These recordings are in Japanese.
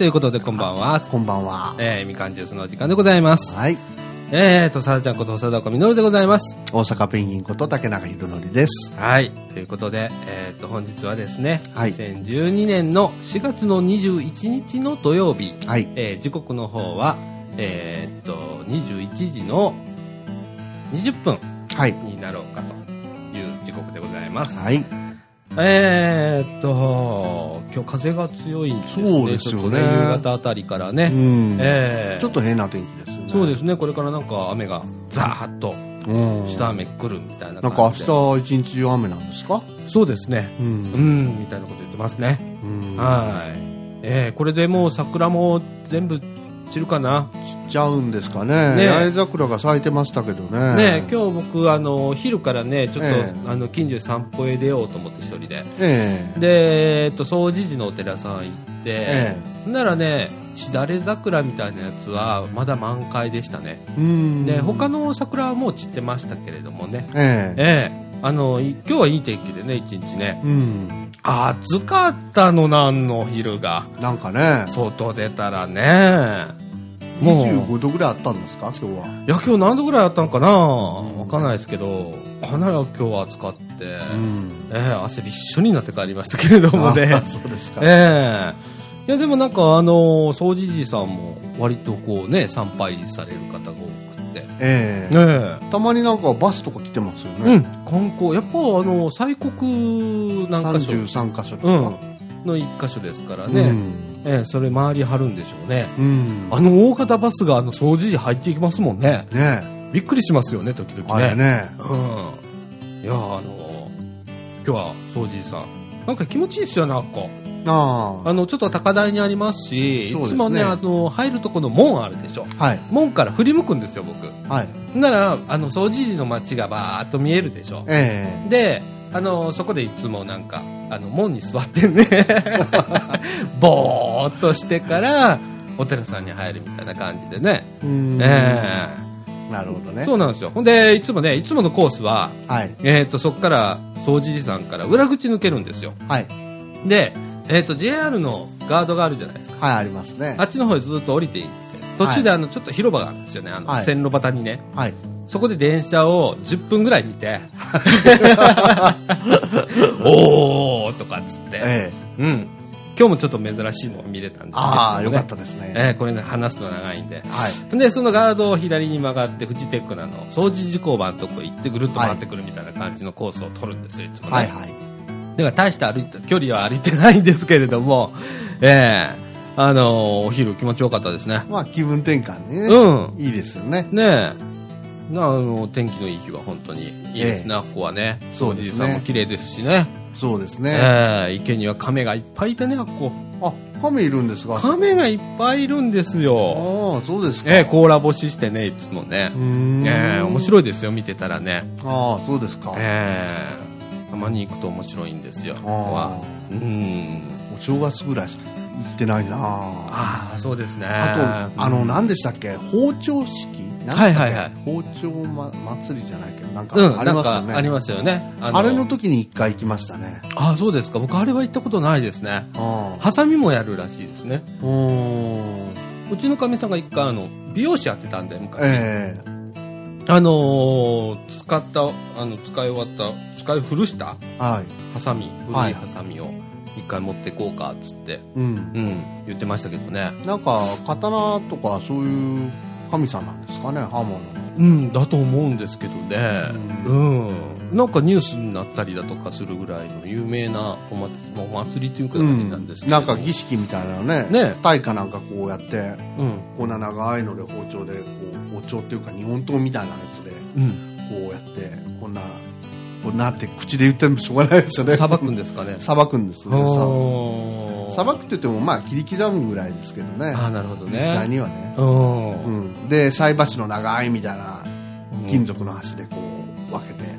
ということでこんばんは。こんばんは。えー、みかんジュースのお時間でございます。はい。えーと、さらちゃんこと佐岡みのるでございます。大阪ペンギンこと竹中宏典です。はい。ということで、えーと、本日はですね、はい2012年の4月の21日の土曜日、はい。えー時刻の方は、えーと、21時の20分はい。になろうかという時刻でございます。はい。えーっと、今日風が強いんですね。そうですよねね、夕方あたりからうね。ん。えーちょっと変な天気ですよね。そうですね、これからなんか雨がザーッと、うん。下雨来るみたいななん感じで。か明日一日中雨なんですか？そうですね。う。うんん、みたいなこと言ってますね。うん。はい。えー、これでもう桜も全部散るかな？散っちゃうんですかね。ね八重桜が咲いてましたけどね。ね今日僕、あの、昼からね、ちょっと、えあの、近所で散歩へ出ようと思って一人で。ええ。で、えっと、総除寺のお寺さん行って、えならね、しだれ桜みたいなやつはまだ満開でしたね。で、他の桜はもう散ってましたけれどもね。ええ。ええあの、い今日はいい天気でね、一日ね。うん。暑かったのなんの昼が。なんかね、外出たらね。もう、い25度ぐらいあったんですか？今日は。や、今日何度ぐらいあったのかな？わかんないですけど、かなり今日は暑かって、うん。ええ汗びっしょになって帰りましたけれどもねあ。そうですか。ええいやでもなんかあの総除寺さんも割とこうね参拝される方が多くってええ。ねたまになんかバスとか来てますよえうんね。観光やっぱあの西国なんか所33箇所ですうんかの一箇所ですからうね、ん。ええそれ回りはるんでしょうね。うん。あの大型バスがあの総除寺入っていきますもんね。ね。びっくりしますよね時々あねれね。うん。いやあの今日は総除寺さん。なんか気持ちいいですよねあっこああ。のちょっと高台にありますしね。いつもねあの入るとこの門あるでしょ。あ。はい。門から振り向くんですよ僕。はい。ならあの総除寺の街がバーッと見えるでしょ。え。であのそこでいつもなんかあの門に座ってね。ぼーっとしてからお寺さんに入るみたいな感じでね。なるほどね。えそうなんですよ。ほんでいつもねいつものコースははい。えっ、とそこから総除寺さんから裏口抜けるんですよ。はい。でえっ、と JR のガードがあるじゃないですか。はい、ありますね。あ。っちの方へずっと降りていって。途中であのちょっと広場があるんですよね。あのはい。線路端にね、はい。そこで電車を10分ぐらい見て、おーとかっつって、ええ。うん。今日もちょっと珍しいのを見れたんですけれども、ね。ああ、よかったですね。えーこれね、話すと長いんで。はい。で、そのガードを左に曲がって、フジテックなの、掃除事工場のとこ行ってぐるっと回ってくるみたいな感じのコースを取るんですよ、いつもね。はい、はい。だから大して歩いた、距離は歩いてないんですけれども、ええあのーお昼気持ちよかったですね。まあ、気分転換ね。うん。いいですよね。ねえ。なあの、天気のいい日は本当にいいですね、あっこはね。そうですね掃除さんも綺麗ですしね。そうですね。ええ池には亀がいっぱいいてね、あっこ。あ、亀いるんですか？亀がいっぱいいるんですよ。ああ、そうですか。ええ甲羅干ししてね、いつもねう。ーん。ええ面白いですよ、見てたらね。ああ、そうですか。ええたまに行くと面白いんですよ、ここはあ。うん。あ、お正月ぐらいしか行ってないなあああ、そうですね。あと、あの、何でしたっけ？包丁式？はいはいはい包丁、ま、祭りじゃないけど、なんかうん、ありますよね。かありますよね。ああれの時に一回行きましたね。ああ、そうですか。僕、あれは行ったことないですね。ハサミもやるらしいですね。うーん。うちのかみさんが一回あの美容師やってたんで昔、えあのー使ったあの使い終わった使い古したえはい。ハサミ古はいいハサミを一回持ってこうかっつって、うん。うん言ってましたけどねなんか、刀とかそういう神さんなんですかね、刃物の。うんだと思うんですけどね。ううん、なんかニュースになったりだとかするぐらいの有名なお祭お祭りっていうかなんですけど、なんか儀式みたいなのね。ね。大かなんかこうやって、うん。こんな長いので包丁で、こう、包丁っていうか日本刀みたいなやつで、うん。こうやって、こんな、こうなって口で言ってもしょうがないですよね。さばくんですかね。さばくんですね。さばくって言っても、まあ、切り刻むぐらいですけどね。ああなるほどね実際にはね。うんうん。で、菜箸の長いみたいな金属の箸でこう、分けて、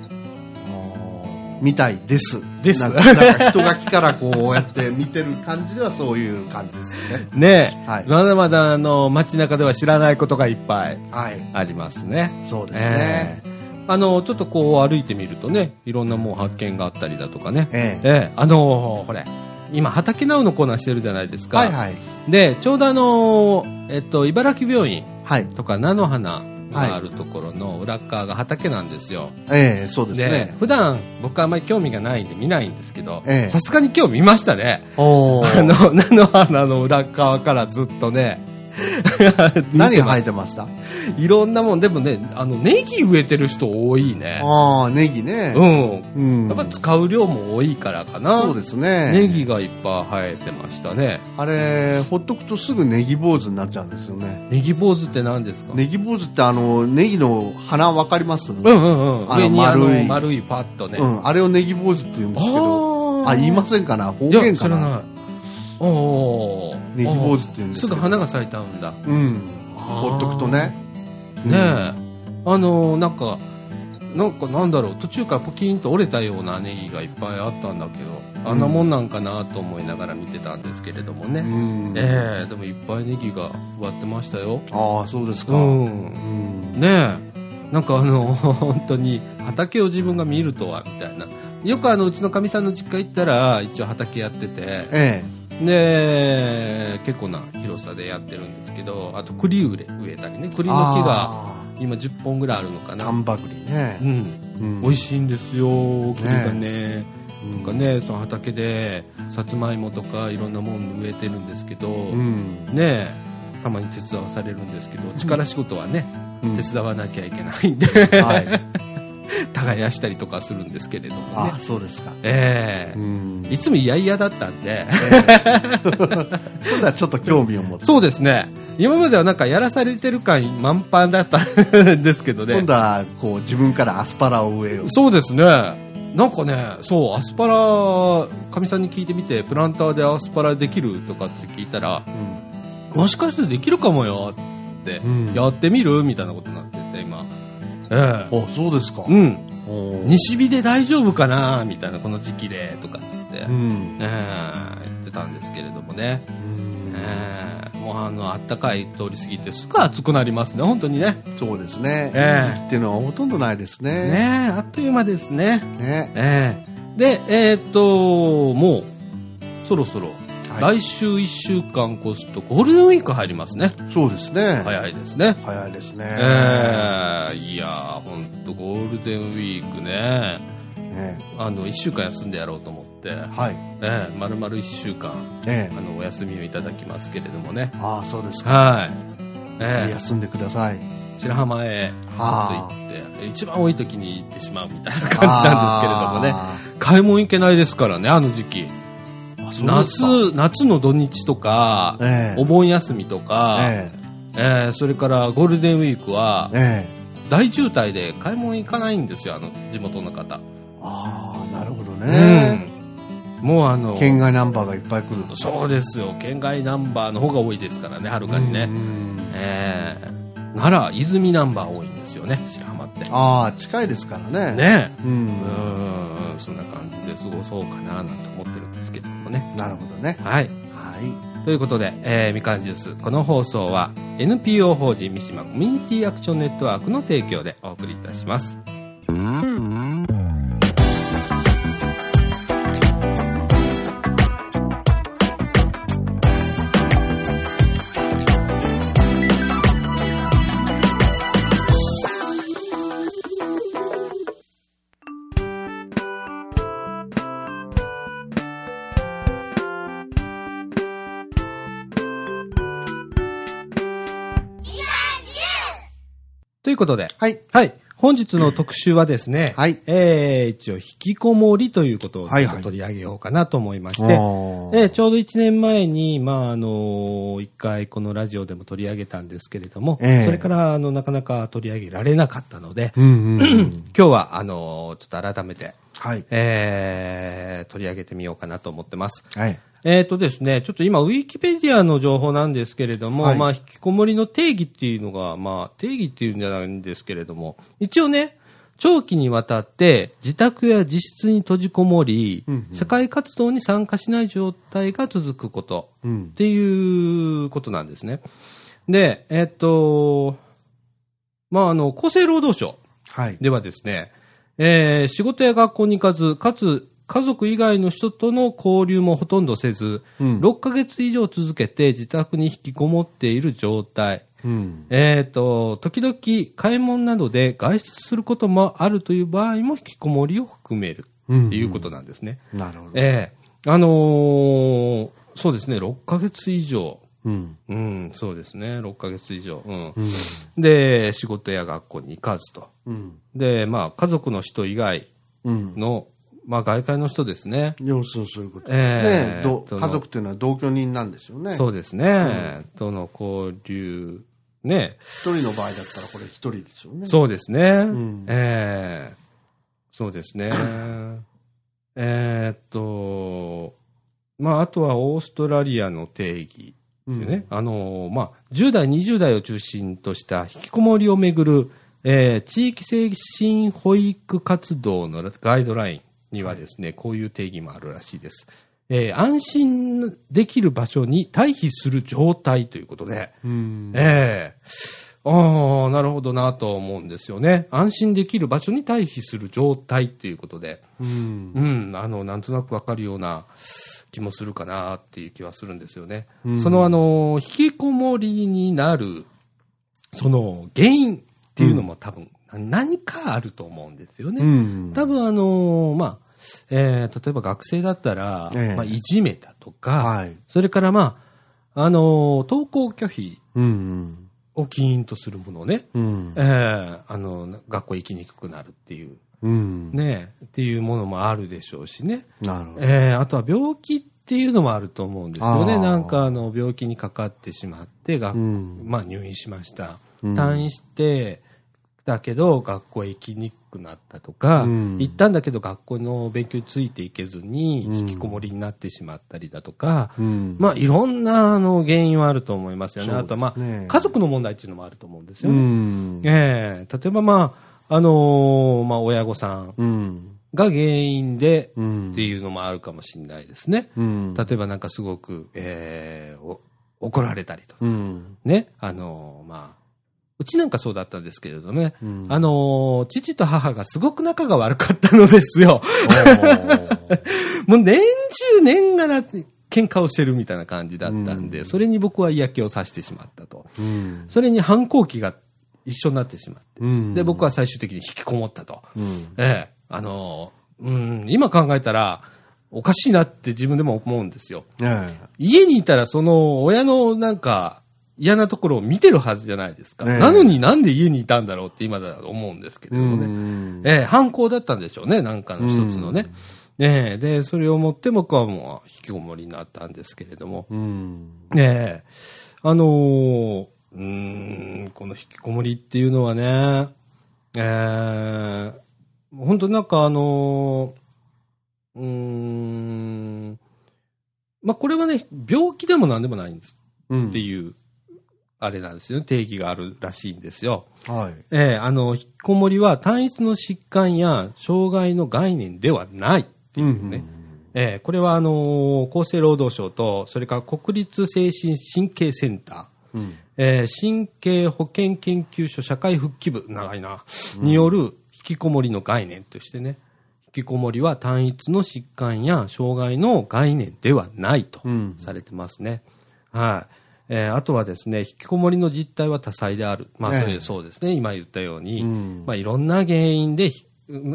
みたいです。ですなんか人が来たらこうやって見てる感じではそういう感じですね。ねえ、はいまだまだあの街中では知らないことがいっぱいはい。ありますね。そうですね。あの、ちょっとこう歩いてみるとね、いろんなもう発見があったりだとかね。ええええあのほれ、今、畑ナウのコーナーしてるじゃないですか。はいはい。で、ちょうどあの、えっと、茨城病院はい。とか菜の花があるところの裏っ側が畑なんですよ。ええそうですでね。普段僕あんまり興味がないんで見ないんですけどええさすがに今日見ましたね。おあーの、菜の花の裏っ側からずっとね。何が生えいてました？いろんなもん、でもね、あの、ネギ植えてる人多いね。ああ、ネギね。うん。うん。やっぱ使う量も多いからかな。そうですね。ネギがいっぱい生えてましたね。あれ、ほっとくとすぐネギ坊主になっちゃうんですよね。ネギ坊主って何ですか？ネギ坊主ってあの、ネギの花わかります？うんうんうん。あの上にあの丸い丸いファッとね。うん。あれをネギ坊主って言うんですけど。あ言いませんかな？方いや、言かな？知らない。おーネギ坊主って言うんですすぐ花が咲いたんだ。うん。ほっとくとね。ねえ。あのー、なんか、なんかなんだろう、途中からポキンと折れたようなネギがいっぱいあったんだけど、あんなもんなんかなと思いながら見てたんですけれどもね。うん。ええでもいっぱいネギが割ってましたよ。ああ、そうですか。う。うんん。ねえ。なんかあの、本当に畑を自分が見るとは、みたいな。よくあの、うちのかみさんの実家行ったら、一応畑やってて、えで、結構な広さでやってるんですけど、あと栗植え植えたりね、え。栗の木があ今10本ぐらいあるのかー。な。丹波栗ねう。ん。うん美味しいんですよ、栗がね。うんなんかね、その畑で、さつまいもとかいろんなもん植えてるんですけど、うん。ねえ、たまに手伝わされるんですけど、力仕事はね、うん手伝わなきゃいけないんで、はい。耕したりとかするんですけれどもねあ。そうですか。ええうん。いつも嫌々だったんで、今度はちょっと興味を持って。そうですね。今まではなんかやらされてる感満帆だったんですけどね今。度は、こう、自分からアスパラを植えよう。そうですね。なんかね、そう、アスパラ、かみさんに聞いてみて、プランターでアスパラできるとかって聞いたら、もしかしてできるかもよって、うんやってみるみたいなことになってて、今。ええお、そうですか。うん。西日で大丈夫かなみたいな、この時期で、とかっつって、うん。ええ言ってたんですけれどもね。うんええもうあの、あったかい通り過ぎて、すぐ暑くなりますね、本当にね。そうですね。ええ時期っていうのはほとんどないですね。ねえ、あっという間ですね。ね。ええで、えーっと、もう、そろそろ、はい来週1週間越すとゴールデンウィーク入りますね。そうですね。早いですね。早いですね。ええいやー、ほんとゴールデンウィークね、ねあの、1週間休んでやろうと思って、はい。ええ丸々1週間、ええあの、お休みをいただきますけれどもね。ああ、そうですか。はい。ええ休んでください。白浜へ、ちょっとはあ行って、一番多い時に行ってしまうみたいな感じなんですけれどもね。あ買い物行けないですからね、あの時期。夏、夏の土日とか、ええお盆休みとか、ええーそれからゴールデンウィークはえ、ええ大渋滞で買い物行かないんですよ、あの、地元の方。ああ、なるほどね。うん。もうあの、県外ナンバーがいっぱい来る。そうですよ、県外ナンバーの方が多いですからね、はるかにね。うんえー奈良、泉ナンバー多いんですよね、白浜って。ああ、近いですからね。。ねう。うんん、そんな感じで過ごそうかな、なんて思ってるんですけどもね。なるほどね。はい。はい。ということで、えーみかんジュース。この放送は NPO 法人三島コミュニティアクションネットワークの提供でお送りいたします。ということで、はい。はい。本日の特集はですね、はいえー、一応、引きこもりということをはいはい取り上げようかなと思いまして、あーえーちょうど1年前に、まあ、あの一回このラジオでも取り上げたんですけれども、ええそれから、あの、なかなか取り上げられなかったので、うんうんうん。今日は、あのちょっと改めて、はい。えー、取り上げてみようかなと思ってます。はい。えっ、とですね、ちょっと今、ウィキペディアの情報なんですけれども、はいまあ、引きこもりの定義っていうのが、まあ、定義っていうんじゃないんですけれども、一応ね、長期にわたって自宅や自室に閉じこもり、うんうん社会活動に参加しない状態が続くことうんっ。ていうことなんですね。で、えっ、と、まあ、あの、厚生労働省はい。ではですね、えー仕事や学校に行かず、かつ家族以外の人との交流もほとんどせず、うん6ヶ月以上続けて自宅に引きこもっている状態。うん。えっ、と、時々買い物などで外出することもあるという場合も引きこもりを含めるうんっていうことなんですね。なるほど。ええあのーそうですね、6ヶ月以上。うん。うん、そうですね、6ヶ月以上。うん。うん。で、仕事や学校に行かずと。うん。で、まあ、家族の人以外うん。の、まあ、外界の人ですね。要するにそういうことですねえ。えどその家族っていうのは同居人なんですよね。そうですね。との交流。ね。一人の場合だったらこれ一人ですよね。そうですね。んええそうですね。えーっと、まあ、あとはオーストラリアの定義うん。あの、まあ、10代、20代を中心とした引きこもりをめぐる、えー地域精神保育活動のガイドラインにはですね、こういう定義もあるらしいです。えー安心できる場所に退避する状態ということで、うん。ええああ、なるほどなと思うんですよね。安心できる場所に退避する状態ということで、うん。うん、あの、なんとなくわかるような気もするかなっていう気はするんですよね。うんその、あの、引きこもりになる、その原因っていうのも多分、何かあると思うんですよね。うん。多分あのまあ、えー例えば学生だったら、ええまあ、いじめだとか、はい。それからまあ、あの登校拒否うん。を起因とするものね、うんえ。ーあの、学校行きにくくなるっていう、うん。ね、っていうものもあるでしょうしね。なるほど。えーあとは病気っていうのもあると思うんですよね。なんかあの、病気にかかってしまって、学うんまあ入院しました。うん退院して、だけど学校へ行きにくくなったとか、うん行ったんだけど学校の勉強についていけずにうん引きこもりになってしまったりだとか、うん。まあいろんなあの原因はあると思いますよね。そうあとはまあ家族の問題っていうのもあると思うんですうよね。ん。ええ例えばまあ、あのーまあ親御さんうん。が原因でうん。っていうのもあるかもしれないですね。うん。例えばなんかすごく、えーお怒られたりとか、うん。ね。あのーまあ、うちなんかそうだったんですけれどね。うんあのー父と母がすごく仲が悪かったのですよ。もう年中年がら喧嘩をしてるみたいな感じだったんで、うんそれに僕は嫌気をさしてしまったと。うん。それに反抗期が一緒になってしまって。うん。で、僕は最終的に引きこもったと。うん。ええ、あのーうん、今考えたら、おかしいなって自分でも思うんですよ。え家にいたらその親のなんか嫌なところを見てるはずじゃないですか。ええなのになんで家にいたんだろうって今だと思うんですけえ。れどもね。ん。ええ、犯行だったんでしょうね、なんかの一つのね。ええ、で、それをもって僕はもう引きこもりになったんですけれども。うん。ええ、あのーうーん、この引きこもりっていうのはね、ええ、本当なんかあのーうーん、まあ、これはね、病気でもなんでもないんですうん。っていう、あれなんですよね、定義があるらしいんですよ。はい。ええあの、引きこもりは単一の疾患や障害の概念ではないっていうね。ええこれはあのー厚生労働省と、それから国立精神神経センター、うん。えー神経保健研究所社会復帰部、長いな、による引きこもりの概念としてね、引きこもりは単一の疾患や障害の概念ではないとうんされてますね。はい。えーあとはですね、引きこもりの実態は多彩である。まあ、それ、ええそうですね、今言ったように、うんまあ、いろんな原因で、ひ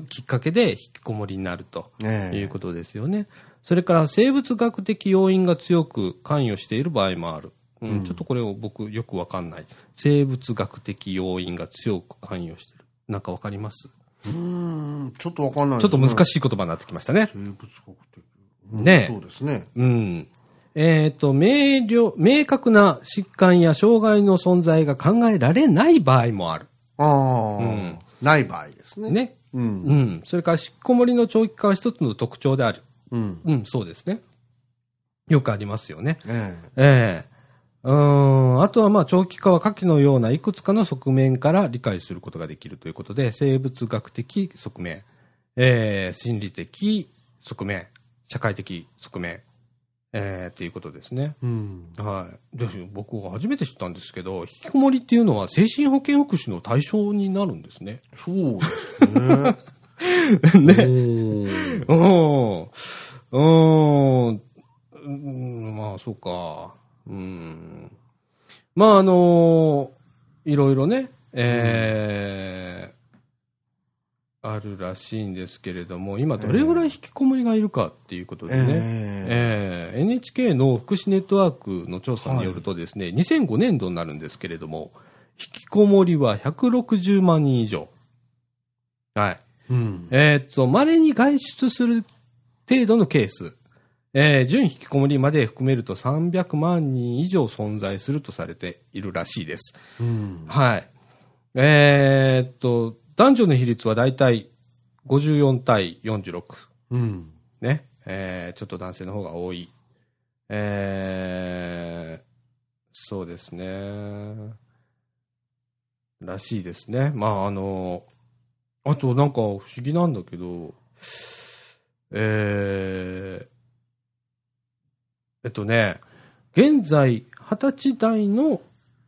きっかけで引きこもりになるとええいうことですよね。それから生物学的要因が強く関与している場合もある。うんちょっとこれを僕よくわかんない。生物学的要因が強く関与している。なんかわかります？うん。ちょっとわかんない。ちょっと難い。しい言葉になってきましたね。生物学的。うんねえそうですね。うん。えっ、と、明瞭、明確な疾患や障害の存在が考えられない場合もある。ああ、うんない場合ですね。。ね。うん。うん。それから、引きこもりの長期化は一つの特徴である。うん。うん、そうですね。よくありますよね。えええうーん。あとは、まあ、長期化は下記のようないくつかの側面から理解することができるということで、生物学的側面、ええ心理的側面、社会的側面、ええっていうことですね。えうん。はい。で、僕が初めて知ったんですけど、引きこもりっていうのは精神保健福祉の対象になるんですね。そうですね。ね。うん。うーん、まあ、そうか。うん。まあ、あのいろいろね、えーあるらしいんですけれども、今どれぐらい引きこもりがいるかっていうことでね、ええー NHK の福祉ネットワークの調査によるとですね、2005年度になるんですけれども、引きこもりは160万人以上。はい。ーうん。えーっと、稀に外出する程度のケース、えー準引きこもりまで含めると300万人以上存在するとされているらしいです。うん。はい。えーっと、男女の比率はだいたい54対46。うん。ね。えーちょっと男性の方が多い。えーそうですね。らしいですね。まあ、あの、あとなんか不思議なんだけど、えーえっとね、現在、20歳代の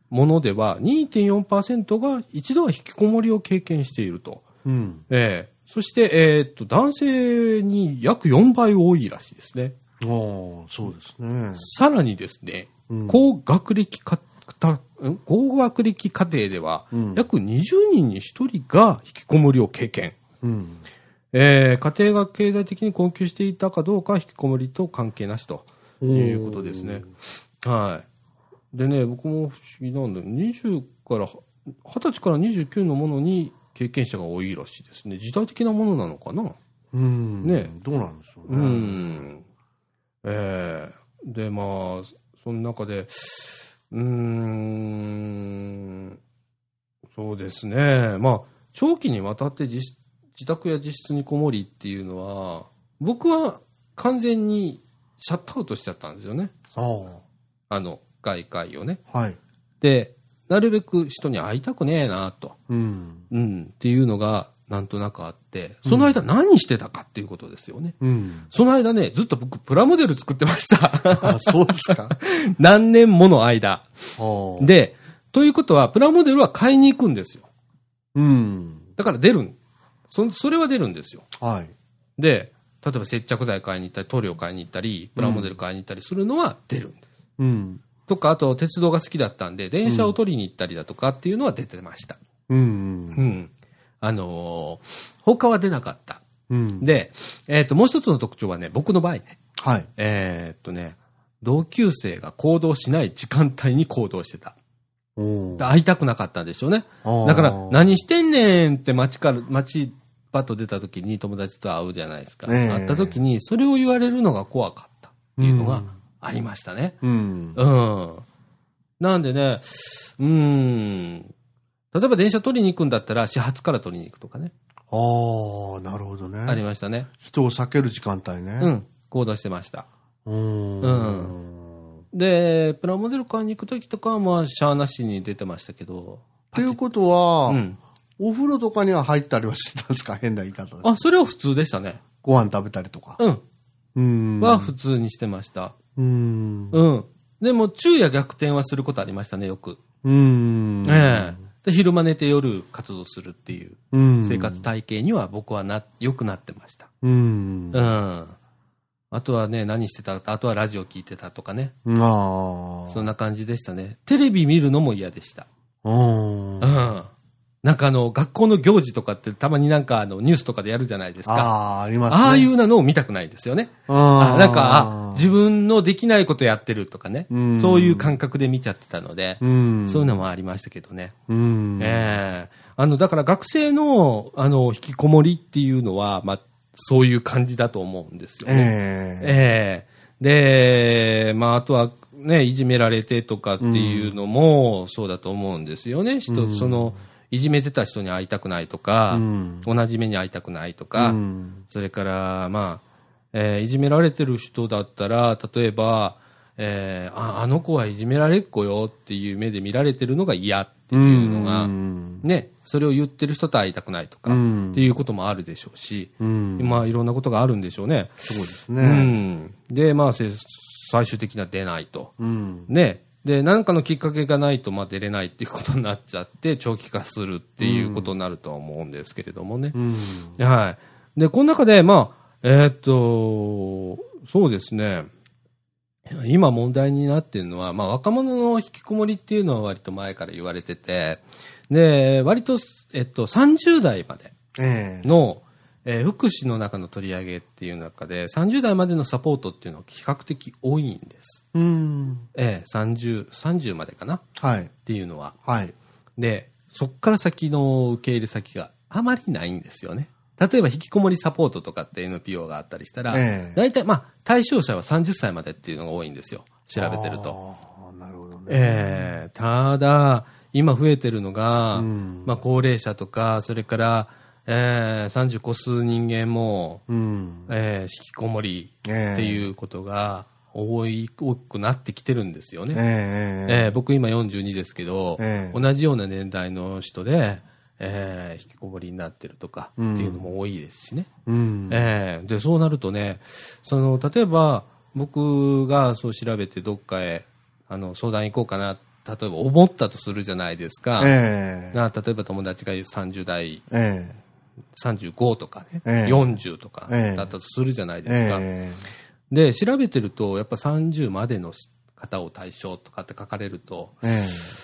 ものでは2.4%が一度は引きこもりを経験していると。うん。ええそして、えーっと、男性に約4倍多いらしいですね。おーそうですね。さらにですね、うん高学歴か、たん高学歴家庭では、うん約20人に1人が引きこもりを経験。うん。えー家庭が経済的に困窮していたかどうかは引きこもりと関係なしということですね。はい。でね、僕も不思議なんだよ。20から、20歳から29のものに経験者が多いらしいですね。時代的なものなのかな？うん。ねどうなんでしょううね。ん。ええで、まあ、その中で、うーん、そうですね。まあ、長期にわたって自自宅や自室にこもりっていうのは、僕は完全にシャットアウトしちゃったんですよね。ああの、外界をね。あ。はい。で、なるべく人に会いたくねえなと。うん。うん。っていうのが、なんとなくあって、その間何してたかっていうことですよね。うん。その間ね、ずっと僕、プラモデル作ってました。あ、そうですか？何年もの間。で、ということは、プラモデルは買いに行くんですよ。うん。だから出るん。そ、それは出るんですよ。はい。で、例えば接着剤買いに行ったり、塗料買いに行ったり、プラモデル買いに行ったりするのは出るんです。うん。とか、あと、鉄道が好きだったんで、電車を取りに行ったりだとかっていうのは出てました。うん。うん。あのー他は出なかった。うん。で、えっ、と、もう一つの特徴はね、僕の場合ね、はい。えーっとね、同級生が行動しない時間帯に行動してた。会いたくなかったんでしょうね。だから、何してんねんって街から、街パッと出た時に友達と会うじゃないですか。ええ会った時に、それを言われるのが怖かったっていうのがありましたね。うん。うん。なんでね、うん。例えば電車取りに行くんだったら、始発から取りに行くとかね。ああ、なるほどね。ありましたね。人を避ける時間帯ね。うん。行動してました。うん。うん。で、プラモデル買いに行く時とかは、まあ、シャアなしに出てましたけど。っていうことは、うん。お風呂とかには入ったりはしてたんですか？変な言い方で。あ、それは普通でしたね。ご飯食べたりとか。うん。うん。は普通にしてました。うん。うん。でも、昼夜逆転はすることありましたね、よく。うん。ええで、昼間寝て夜活動するっていううん。生活体系には僕はな、良くなってました。うん。うん。あとはね、何してたあとはラジオ聞いてたとかね。ああ。そんな感じでしたね。テレビ見るのも嫌でした。うん。うん。なんかあの、学校の行事とかってたまになんかあの、ニュースとかでやるじゃないですか。ああ、ありますね。ああいうなのを見たくないですよね。あなんか、あ、自分のできないことやってるとかねうん。そういう感覚で見ちゃってたので、うん。そういうのもありましたけどね。うん。ええあの、だから学生の、あの、引きこもりっていうのは、まあ、そういう感じだと思うんですよね。ええええで、まあ、あとは、ね、いじめられてとかっていうのも、そうだと思うんですよね。人、その、いじめてた人に会いたくないとか、うん同じ目に会いたくないとか、うんそれから、まあ、えーいじめられてる人だったら、例えば、えーあ、あの子はいじめられっ子よっていう目で見られてるのが嫌っていうのが、うんね、それを言ってる人と会いたくないとか、うんっていうこともあるでしょうし、うん。まあ、いろんなことがあるんでしょうね。そうですうね。ん。で、まあ、せ最終的には出ないと。うん。ね。で、何かのきっかけがないと、まあ、出れないっていうことになっちゃって、長期化するっていうことになるとは思うんですけれどもね。うん。はい。で、この中で、まあ、えーっと、そうですね。今問題になってるのは、まあ、若者の引きこもりっていうのは割と前から言われてて、で、割と、えっと、30代までええの、えー福祉の中の取り上げっていう中で、30代までのサポートっていうのは比較的多いんです。うん。ええ30、30までかな？っはい。ていうのは。はい。で、そっから先の受け入れ先があまりないんですよね。例えば、引きこもりサポートとかって NPO があったりしたら、ええ大体、まあ、対象者は30歳までっていうのが多いんですよ。調べてると。なるほどね。ええただ、今増えてるのが、うんまあ、高齢者とか、それから、えー、30越す人間も、うん。えー、引きこもりええっていうことが多い、多くなってきてるんですよね。えええー僕今42ですけど、ええ同じような年代の人で、えー引きこもりになってるとかっていうのも多いですしね。うん。えーで、そうなるとね、その、例えば僕がそう調べてどっかへあの相談行こうかな、例えば思ったとするじゃないですか。ええな例えば友達が30代、え35とかね、ええ40とかええだったとするじゃないえですか。えで、調べてると、やっぱ30までの方を対象とかって書かれると、えええ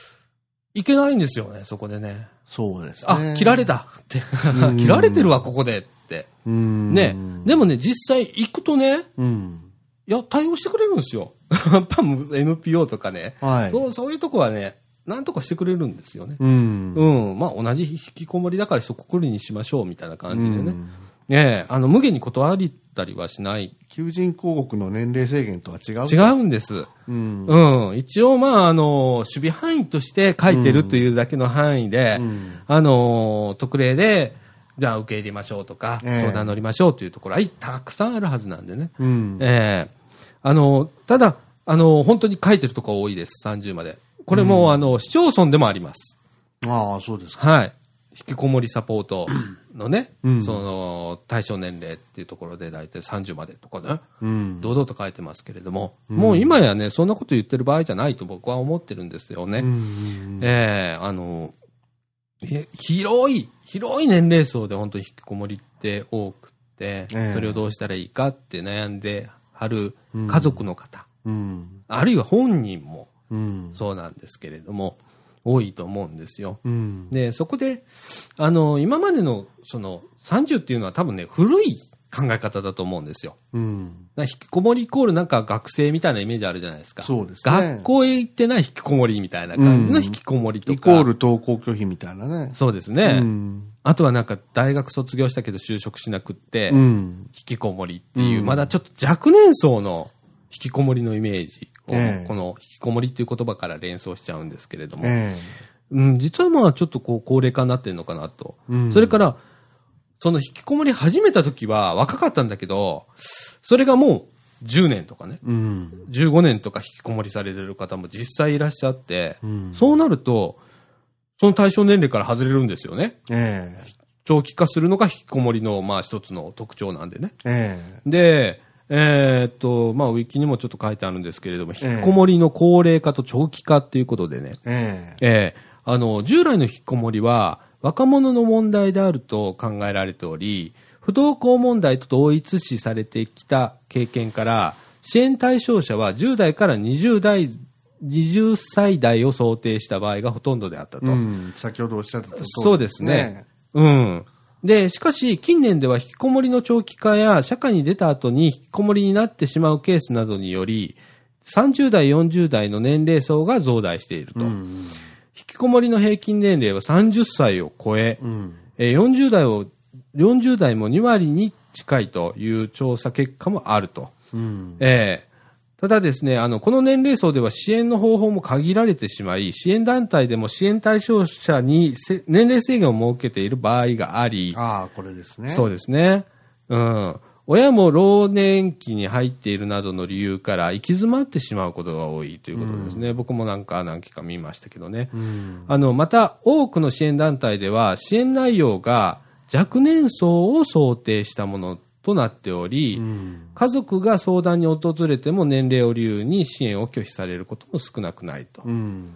いけないんですよね、そこでね。そうですね。あ、切られたってん。切られてるわ、ここでって。うん。ね。でもね、実際行くとね、うん。いや、対応してくれるんですよ。やっぱ NPO とかね。はい。そう、そういうとこはね、なんとかしてくれるんですよね。うん。うん。まあ、同じ引きこもりだから一括りにしましょう、みたいな感じでね。うんねえ、あの、無限に断りたりはしない。求人広告の年齢制限とは違う。違うんです。うん。うん。一応、まあ、あの、守備範囲として書いてるというだけの範囲で、うんあの、特例で、じゃあ受け入れましょうとか、ええ相談乗りましょうというところは、はいたくさんあるはずなんでね。うん。ええあの、ただ、あの、本当に書いてるところ多いです、30まで。これも、あの、市町村でもあります。ああ、そうですか。はい。引きこもりサポートのね、うんその、対象年齢っていうところで大体30までとかね、うん。堂々と書いてますけれども、もう今やね、そんなこと言ってる場合じゃないと僕は思ってるんですよね。うん。ええあの、え広い、広い年齢層で本当に引きこもりって多くて、ええそれをどうしたらいいかって悩んではる家族の方、うん。あるいは本人もうん。そうなんですけれども、多いと思うんですよ。うん。で、そこで、あの、今までの、その、30っていうのは多分ね、古い考え方だと思うんですよ。うん。な引きこもりイコールなんか学生みたいなイメージあるじゃないですか。そうですね学校へ行ってない引きこもりみたいな感じの引きこもりとか。イコール登校拒否みたいなね。そうですね。うん。あとはなんか大学卒業したけど就職しなくって、引うん。きこもりっていう、うんまだちょっと若年層の引きこもりのイメージを、ええこの引きこもりっていう言葉から連想しちゃうんですけれども、えうん、実はまあちょっとこう高齢化になってるのかなと。うんそれから、その引きこもり始めた時は若かったんだけど、それがもう10年とかね、え。うん。15年とか引きこもりされてる方も実際いらっしゃって、うんそうなると、その対象年齢から外れるんですよね。ええ。長期化するのが引きこもりの、まあ一つの特徴なんでね。ええ。で、えーっと、まあ、ウィキにもちょっと書いてあるんですけれども、ええ引きこもりの高齢化と長期化っていうことでね、ええ。ええあの、従来の引きこもりは、若者の問題であると考えられており、不登校問題と同一視されてきた経験から、支援対象者は10代から20代、20歳代を想定した場合がほとんどであったと。うん。先ほどおっしゃったそうですね。うん。で、しかし、近年では引きこもりの長期化や、社会に出た後に引きこもりになってしまうケースなどにより、30代、40代の年齢層が増大していると。うん。引きこもりの平均年齢は30歳を超え、うん。えー40代を、40代も2割に近いという調査結果もあると。うん。ええただですね、あの、この年齢層では支援の方法も限られてしまい、支援団体でも支援対象者にせ年齢制限を設けている場合があり、ああ、これですね。そうですね。うん。親も老年期に入っているなどの理由から行き詰まってしまうことが多いということですね。僕もなんか何期か見ましたけどね。うん。あの、また、多くの支援団体では、支援内容が若年層を想定したものとなっており、うん。家族が相談に訪れても年齢を理由に支援を拒否されることも少なくないと。うん。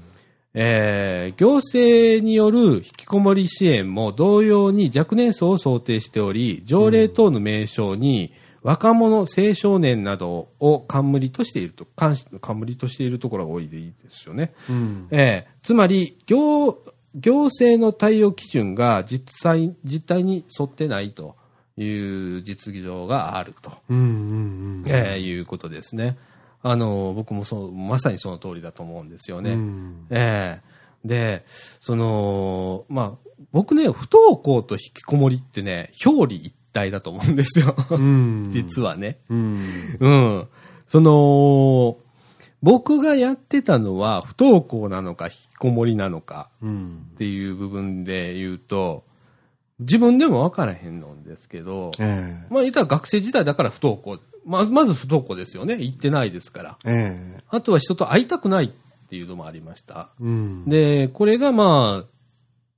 えー行政による引きこもり支援も同様に若年層を想定しており、条例等の名称に若者、青少年などを冠としていると、冠冠としているところが多いでいいですよね。うん。えーつまり行、行政の対応基準が実際、実態に沿ってないという実情があると。えーいうことですね。あの、僕もそう、まさにその通りだと思うんですよね。うん。ええで、その、まあ、僕ね、不登校と引きこもりってね、表裏一体だと思うんですよ。うん。実はね。うん。うん。その、僕がやってたのは不登校なのか引きこもりなのかうんっ。ていう部分で言うと、自分でも分からへんのんですけど、ええ。まあ言ったら学生時代だから不登校。まず、まず不登校ですよね。行ってないですから。ええ。あとは人と会いたくないっていうのもありました。うん。で、これがまあ、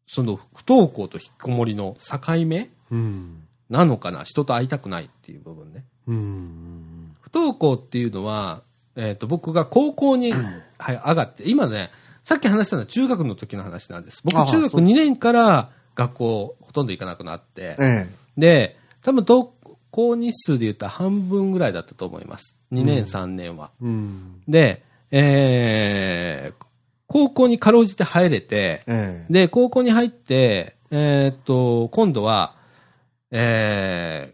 その不登校と引きこもりの境目うん。なのかな？人と会いたくないっていう部分ね。うん。不登校っていうのは、えっ、と、僕が高校に、はい、上がって、今ね、さっき話したのは中学の時の話なんです。僕中学そう2年から学校ほとんど行かなくなって、えで、多分登校日数で言ったら半分ぐらいだったと思います。2年、3年は。え。うん。で、えー、高校にかろうじて入れて、ええ。で、高校に入って、えーっと、今度は、えー、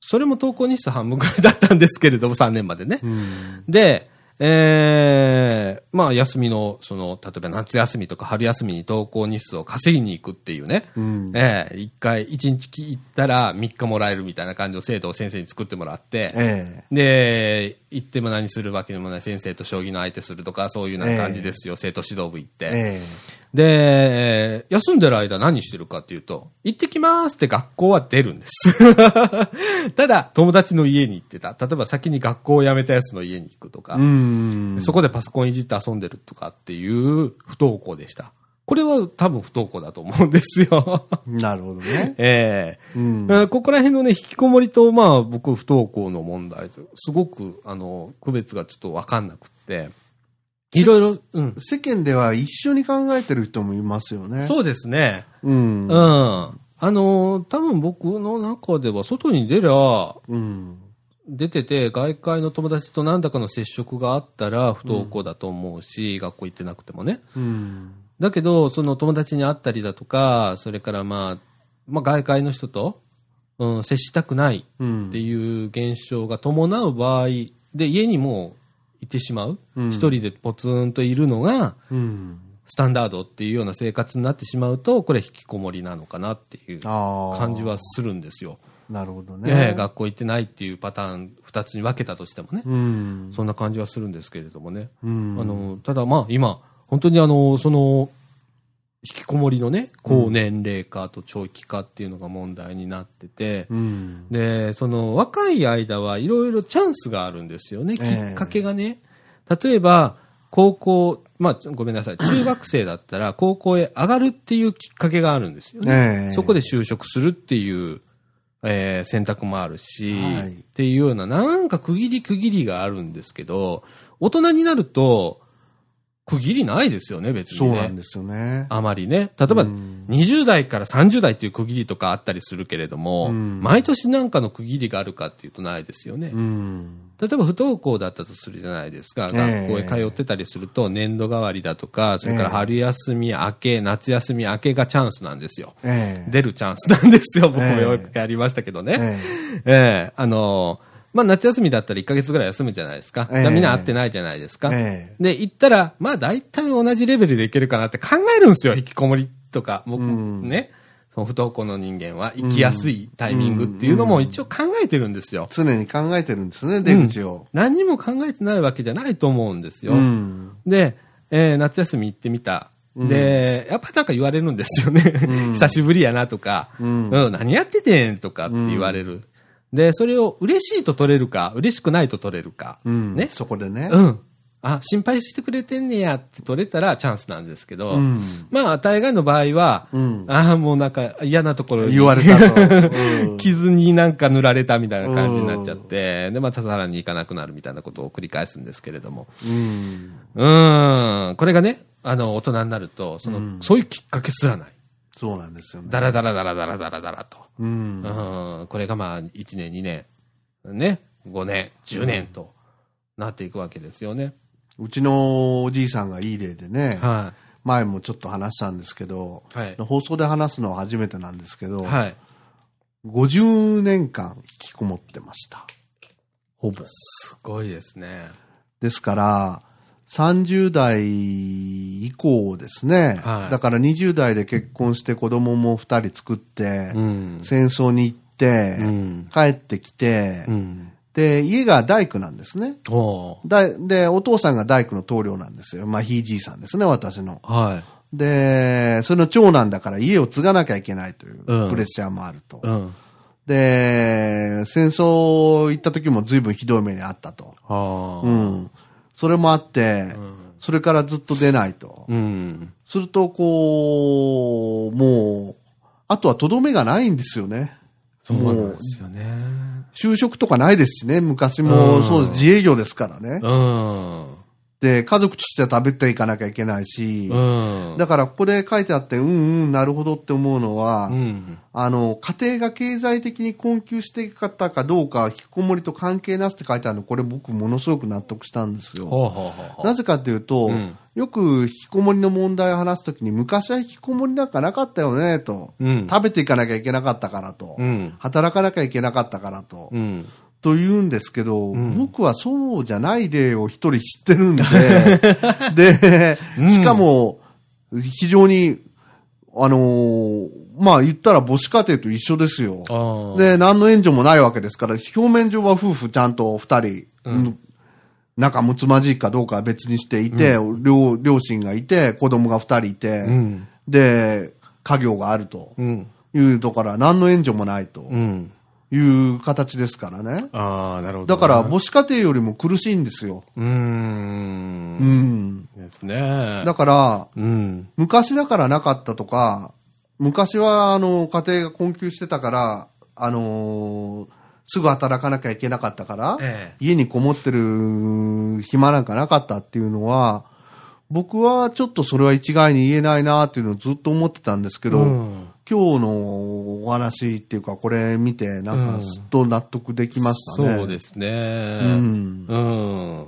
それも登校日数半分くらいだったんですけれども、3年までね。うん。で、えー、まあ、休みの、その、例えば夏休みとか春休みに登校日数を稼ぎに行くっていうね。うん。ええ一回、一日行ったら3日もらえるみたいな感じの制度を先生に作ってもらって、えで、行っても何するわけでもない先生と将棋の相手するとか、そういうような感じですよ、生徒指導部行っえ。て。えで、えー休んでる間何してるかっていうと、行ってきますって学校は出るんです。ただ、友達の家に行ってた。例えば先に学校を辞めたやつの家に行くとか。そこでパソコンいじって遊んでるとかっていう不登校でした。これは多分不登校だと思うんですよ。なるほどね。ええうん。えーここら辺のね、引きこもりと、まあ、僕、不登校の問題、すごく、あの、区別がちょっとわかんなくって、いろいろ、うん。世間では一緒に考えてる人もいますよね。そうですね。うん。うん。あの、多分僕の中では、外に出りゃ、うん。出てて、外界の友達と何らかの接触があったら、不登校だと思うし、学校行ってなくてもね。うん。だけど、その友達に会ったりだとか、それからまあ、まあ外界の人と、うん、接したくないうん。っていう現象が伴う場合で、家にもう行ってしまう。うん一人でポツンといるのが、うん。スタンダードっていうような生活になってしまうと、これ引きこもりなのかなっていう。感じはするんですよ。なるほどね。ええ学校行ってないっていうパターン、二つに分けたとしてもね。うん。そんな感じはするんですけれどもね。うん。あの、ただまあ今、本当にあの、その、引きこもりのね、高年齢化と長期化っていうのが問題になってて、うん。で、その若い間はいろいろチャンスがあるんですよね、きええっかけがね。例えば、高校、まあ、ごめんなさい、中学生だったら高校へ上がるっていうきっかけがあるんですよね。ええそこで就職するっていう、えー選択もあるし、はいっていうような、なんか区切り区切りがあるんですけど、大人になると、区切りないですよね、別にね。そうなんですよね。あまりね。例えば、うん20代から30代っていう区切りとかあったりするけれども、うん毎年なんかの区切りがあるかっていうとないですよね。うん。例えば不登校だったとするじゃないですか。ええ学校へ通ってたりすると、年度代わりだとか、それから春休み明け、夏休み明けがチャンスなんですよ。ええ。出るチャンスなんですよ。僕もええよくやりましたけどね。えええあのまあ、夏休みだったら1ヶ月ぐらい休むじゃないですか。だからみんな会ってないじゃないですか。ええで、行ったら、まあ大体同じレベルでいけるかなって考えるんですよ、引きこもりとか。僕、うんね。その不登校の人間は行きやすいタイミングっていうのも一応考えてるんですよ。常に考えてるんですね、出口を。何にも考えてないわけじゃないと思うんですよ。うん。で、えー夏休み行ってみた。で、やっぱなんか言われるんですよね。うん 久しぶりやなとか、うんうん、何やっててんとかって言われる。で、それを嬉しいと取れるか、嬉しくないと取れるか。うん。ねそこでね。うん。あ、心配してくれてんねやって取れたらチャンスなんですけど、うんまあ、大概の場合は、うんああ、もうなんか嫌なところに言われたと。うん傷になんか塗られたみたいな感じになっちゃって、で、またさらに行かなくなるみたいなことを繰り返すんですけれども。うん。うーん、これがね、あの、大人になると、その、うんそういうきっかけすらない。そうなんですよね。ダラダラダラダラダラダラと。うん。うん、これがまあ、1年、2年、ね、5年、10年となっていくわけですよね。うちのおじいさんがいい例でね、は前もちょっと話したんですけど、い。はい。放送で話すのは初めてなんですけど、はい。50年間引きこもってました。ほぼ。すごいですね。ですから、30代以降ですね、はいだから20代で結婚して子供も2人作って、うん。戦争に行って、うん。帰ってきて、うん。で、家が大工なんですね。おーだで、お父さんが大工の棟梁なんですよ。まあ、ひいじいさんですね、私の。はで、その長男だから家を継がなきゃいけないといううんプレッシャーもあると。い。うん。で、戦争行った時も随分ひどい目にあったと。はあ。うん。それもあって、うん。それからずっと出ないと。うん。すると、こう、もう、あとはとどめがないんですよね。そうなんですよね。就職とかないですしね。昔もうんそうです。自営業ですからね。うん。で、家族としては食べていかなきゃいけないし、うん。だからここで書いてあって、うんうん、なるほどって思うのは、うん。あの、家庭が経済的に困窮していったかどうかは、引きこもりと関係なしって書いてあるの、これ僕ものすごく納得したんですよ。ほうほうほうほう。なぜかというと、うんよく引きこもりの問題を話すときに、昔は引きこもりなんかなかったよね、と。うん。食べていかなきゃいけなかったからと。うん。働かなきゃいけなかったからと。うん。と言うんですけど、ん僕はそうじゃない例を一人知ってるんで、で、うんしかも、非常に、あのーまあ言ったら母子家庭と一緒ですよ。で、何の援助もないわけですから、表面上は夫婦ちゃんと二人、うん仲睦まじいかどうかは別にしていて、両両親がいて、子供が二人いて、うん。で、家業があるとうん。いうところから何の援助もないとうん。いう形ですからね。ああ、なるほど。だから母子家庭よりも苦しいんですよ。うー。うんん。ですね。だから、うん。昔だからなかったとか、昔はあの家庭が困窮してたから、あのーすぐ働かなきゃいけなかったから、え家にこもってる暇なんかなかったっていうのは、僕はちょっとそれは一概に言えないなっていうのをずっと思ってたんですけど、うん今日のお話っていうか、これ見て、なんかすっと納得できましたね。そうですね。うん。うん。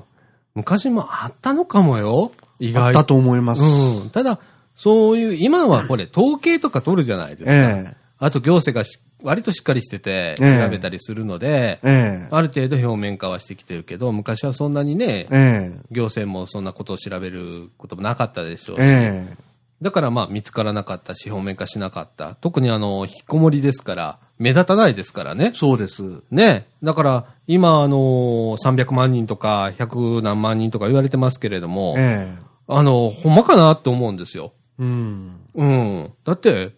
昔もあったのかもよ。意外あったと思います。うん。ただ、そういう、今はこれ、統計とか取るじゃないですか。ええあと行政がし割としっかりしてて、ええ調べたりするので、ええある程度表面化はしてきてるけど、昔はそんなにね、ええ行政もそんなことを調べることもなかったでしょうし、ええだからまあ見つからなかったし、表面化しなかった。特にあの、引きこもりですから、目立たないですからね。そうです。ね。だから、今あの、300万人とか100何万人とか言われてますけれども、ええあの、ほんまかなって思うんですよ。うん。うん。だって、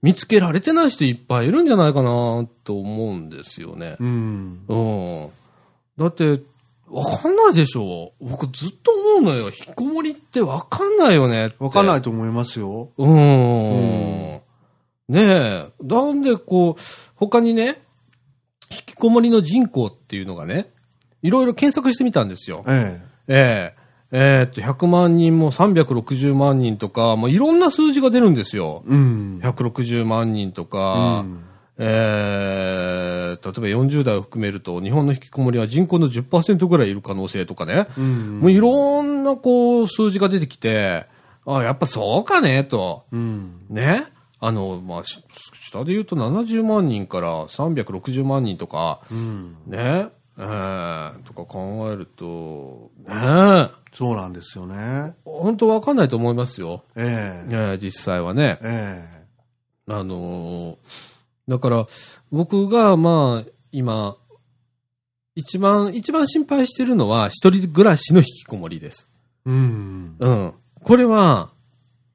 見つけられてない人いっぱいいるんじゃないかなと思うんですよね。うん。うん。だって、わかんないでしょ僕ずっと思うのよ。引きこもりってわかんないよね。わかんないいと思いますよ。うーん。ねえ。なんでこう、他にね、引きこもりの人口っていうのがね、いろいろ検索してみたんですよ。ええええーっと、100万人も360万人とか、もういろんな数字が出るんですよ。えうん。160万人とか、うんえー、例えば40代を含めると、日本の引きこもりは人口の10%ぐらいいる可能性とかね。うん。もういろんなこう数字が出てきて、あやっぱそうかね、と。うん。ね？あの、まあ、し下で言うと70万人から360万人とか、うん。ね？えー、とか考えると、ね？そうなんですよね。本当わかんないと思いますよ。えええー実際はね。えあのーだから、僕が、まあ、今、一番、一番心配してるのは、一人暮らしの引きこもりです。えうん。うん。これは、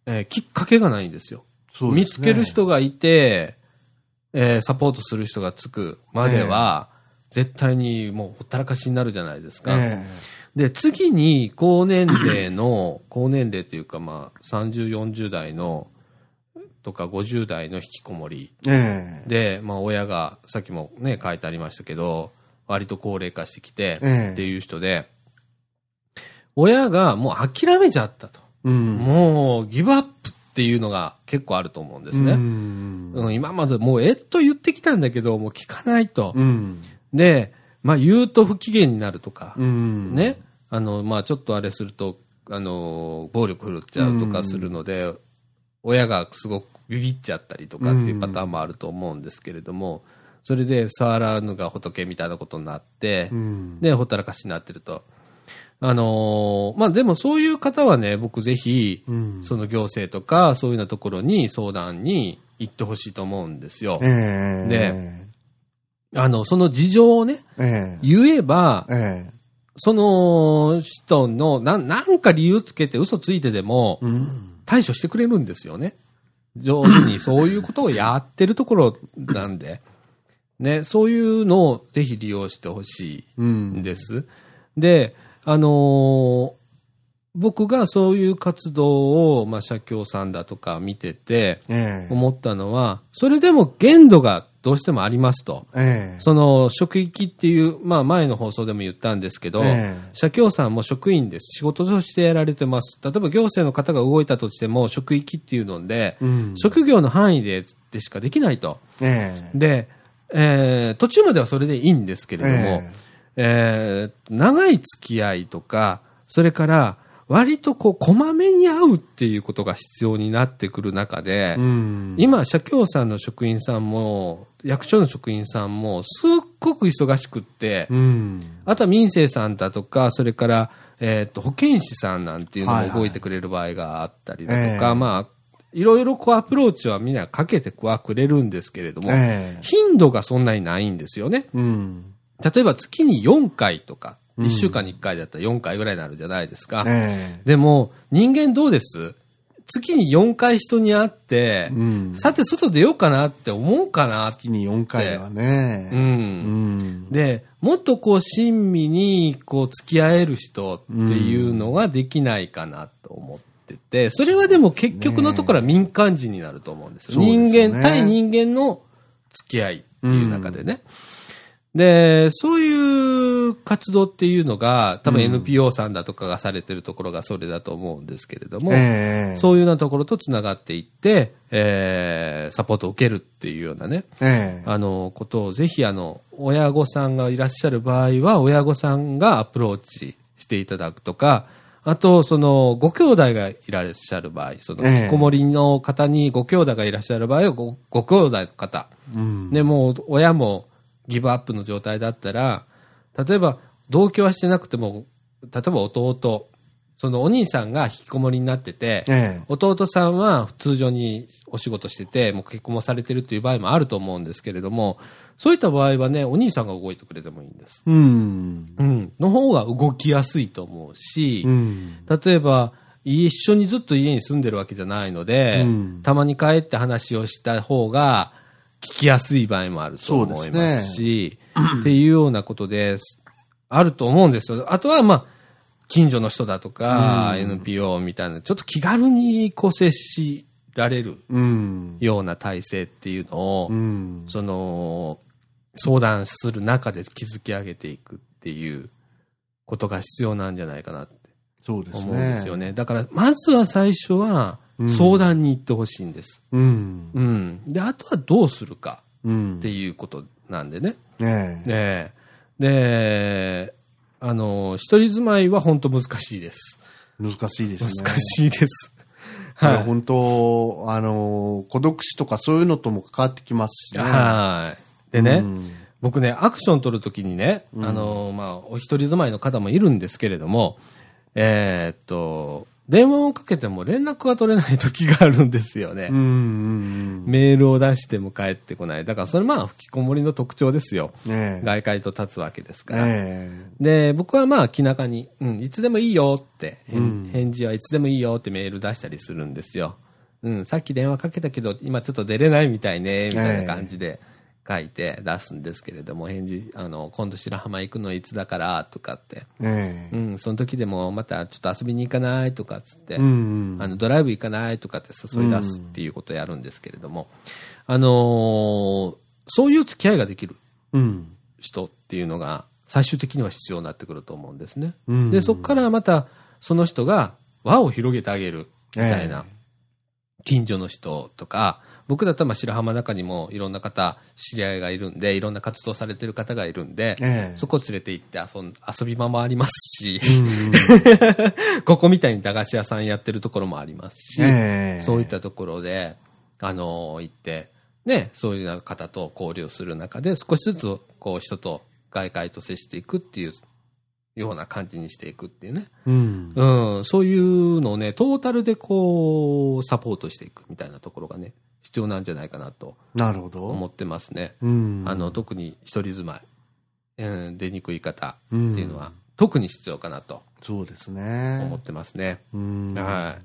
えーきっかけがないんですよ。すね見つける人がいて、えーサポートする人がつくまでは、絶対にもうほったらかしになるじゃないですか。えで、次に高年齢の、高年齢というかまあ30、40代のとか50代の引きこもりええで、まあ親が、さっきもね、書いてありましたけど、割と高齢化してきて、ええっていう人で、親がもう諦めちゃったと。うん。もうギブアップっていうのが結構あると思うんですね。うん。うん今までもうえっと言ってきたんだけど、もう聞かないと。うん。で、まあ言うと不機嫌になるとか、うん。ね。あの、まあちょっとあれすると、あの、暴力振るっちゃうとかするので、親がすごくビビっちゃったりとかっていうパターンもあると思うんですけれども、それで触らぬが仏みたいなことになって、うん。で、ほったらかしになってると。あのーまあ、でもそういう方はね、僕ぜひ、うん。その行政とか、そういうようなところに相談に行ってほしいと思うんですよ。ええであの、その事情をね、ええ言えば、ええその人の、なん、なんか理由つけて嘘ついてでも、うん。対処してくれるんですよね。上手にそういうことをやってるところなんで。ね、そういうのをぜひ利用してほしういんん。です。で、あのー僕がそういう活動を、まあ、社協さんだとか見てて、ええ思ったのは、それでも限度がどうしてもありますと。ええその職域っていう、まあ前の放送でも言ったんですけど、ええ社協さんも職員です。仕事としてやられてます。例えば行政の方が動いたとしても職域っていうので、うん。職業の範囲ででしかできないと。ええで、えー途中まではそれでいいんですけれども、ええー長い付き合いとか、それから割とこう、こまめに会うっていうことが必要になってくる中で、うん。今、社協さんの職員さんも、役所の職員さんも、すっごく忙しくって、うん。あとは民生さんだとか、それから、えっ、と、保健師さんなんていうのも動いてくれる場合があったりだとか、ええまあ、いろいろこうアプローチはみんなかけてはくれるんですけれども、ええ頻度がそんなにないんですよね。うん。例えば月に4回とか、うん1週間に1回だったら4回ぐらいになるじゃないですか。ええでも、人間どうです？月に4回人に会って、うん。さて外出ようかなって思うかな月に4回はね。う。うんん。で、もっとこう親身にこう付き合える人っていうのができないかなと思ってて、それはでも結局のところは民間人になると思うんですよ。ね人間、対人間の付き合いっていう中でね。で、そういう活動っていうのが、多分 NPO さんだとかがされてるところがそれだと思うんですけれども、ええそういうようなところとつながっていって、えーサポートを受けるっていうようなね、ええあの、ことをぜひ、あの、親御さんがいらっしゃる場合は、親御さんがアプローチしていただくとか、あと、その、ご兄弟がいらっしゃる場合、その、ええ引きこもりの方にご兄弟がいらっしゃる場合は、ご、ご兄弟の方。うん。でもう、親もギブアップの状態だったら、例えば、同居はしてなくても、例えば弟、そのお兄さんが引きこもりになってて、ええ弟さんは通常にお仕事してて、もう結婚もされてるっていう場合もあると思うんですけれども、そういった場合はね、お兄さんが動いてくれてもいいんです。うん。うん。の方が動きやすいと思うし、うん。例えば、一緒にずっと家に住んでるわけじゃないので、うんたまに帰って話をした方が聞きやすい場合もあると思いますし、っていうようなことです。あると思うんですよ。あとは、まあ、近所の人だとか、うん NPO みたいな、ちょっと気軽にこう接しられるうん。ような体制っていうのを、うん。その、相談する中で築き上げていくっていうことが必要なんじゃないかなって。思うんですよね。だから、まずは最初はうん相談に行ってほしいんです。うん。うん。で、あとはどうするかうん。っていうことなんでね。ねえ。で、で、あの、一人住まいは本当難しいです。難しいですね。難しいです。はい。本当、あの、孤独死とかそういうのとも関わってきますしね。はい。でね、うん僕ね、アクション取るときにね、うんあの、まあ、お一人住まいの方もいるんですけれども、えーっと、電話をかけても連絡が取れない時があるんですよね。メールを出しても帰ってこない。だからそれまあ、吹きこもりの特徴ですよ。うん。ねえ。外界と立つわけですから。えで、僕はまあ、気長に、うん、いつでもいいよって、返うん返事はいつでもいいよってメール出したりするんですよ。うん、さっき電話かけたけど、今ちょっと出れないみたいね、みたいな感じで書いて出すんですけれども、返事、あの、今度白浜行くのいつだから、とかって。ええうん、その時でもまたちょっと遊びに行かないとかっつって、うんあのドライブ行かないとかって誘い出すっていうことをやるんですけれども、あのーそういう付き合いができるうん。人っていうのが最終的には必要になってくると思うんですね。うんで、そこからまたその人が輪を広げてあげるみたいな、近所の人とか、僕だったらまあ白浜の中にもいろんな方、知り合いがいるんで、いろんな活動されてる方がいるんで、ええそこを連れて行って遊ん遊び場もありますし、うん ここみたいに駄菓子屋さんやってるところもありますし、ええそういったところで、あの行って、ね、そういう方と交流する中で、少しずつ、こう、人と外界と接していくっていうような感じにしていくっていうね。うん。うん、そういうのをね、トータルでこう、サポートしていくみたいなところがね、必要なんじゃないかなとなるほど。思ってますね。うん。あの、特に一人住まい、うん、出にくい方っていうのは、うん特に必要かなとそうですね。思ってますね。うん。はい。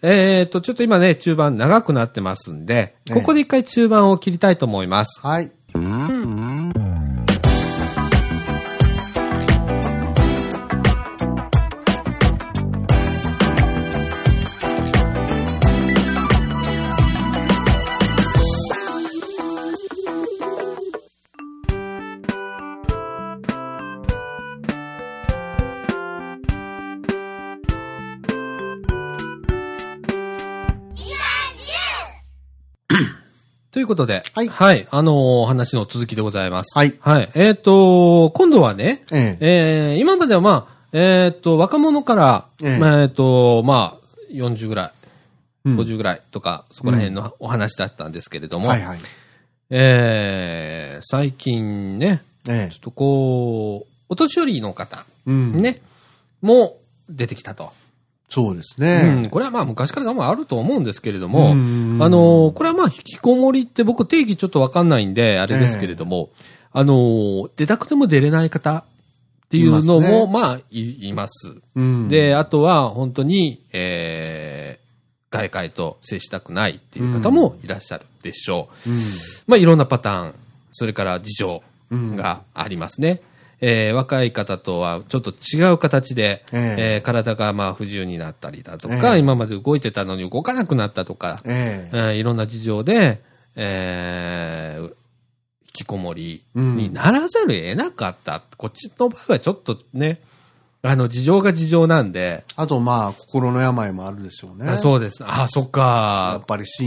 えっ、と、ちょっと今ね、中盤長くなってますんで、ええここで一回中盤を切りたいと思います。はい。ということで、はいあのー話の続きでございます。はいはい。えっ、と、今度はね、えええー今まではまあ、えっ、と、若者から、えっ、と、まあ、40ぐらい、うん50ぐらいとか、そこら辺のお話だったんですけれども、はいはい。えー最近ね、えちょっとこう、お年寄りの方、え。うん。ね、も出てきたと。そうですうね。ん、これはまあ昔からもあると思うんですけれども、うんあのーこれはまあ引きこもりって僕定義ちょっとわかんないんで、あれですけれども、あのー出たくても出れない方っていうのも、いまあい、います。うん。で、あとは本当に、えー、外界と接したくないっていう方もいらっしゃるでしょう。うん。まあいろんなパターン、それから事情がありますね。えー若い方とはちょっと違う形で、えええー体がまあ不自由になったりだとか、ええ今まで動いてたのに動かなくなったとか、ええ。えーいろんな事情で、えー引きこもりにならざるを得なかった。こっちの場合はちょっとね、あの、事情が事情なんで、あと、まあ、心の病もあるでしょうね。あそうです。あ、そっやかっ。ぱりし、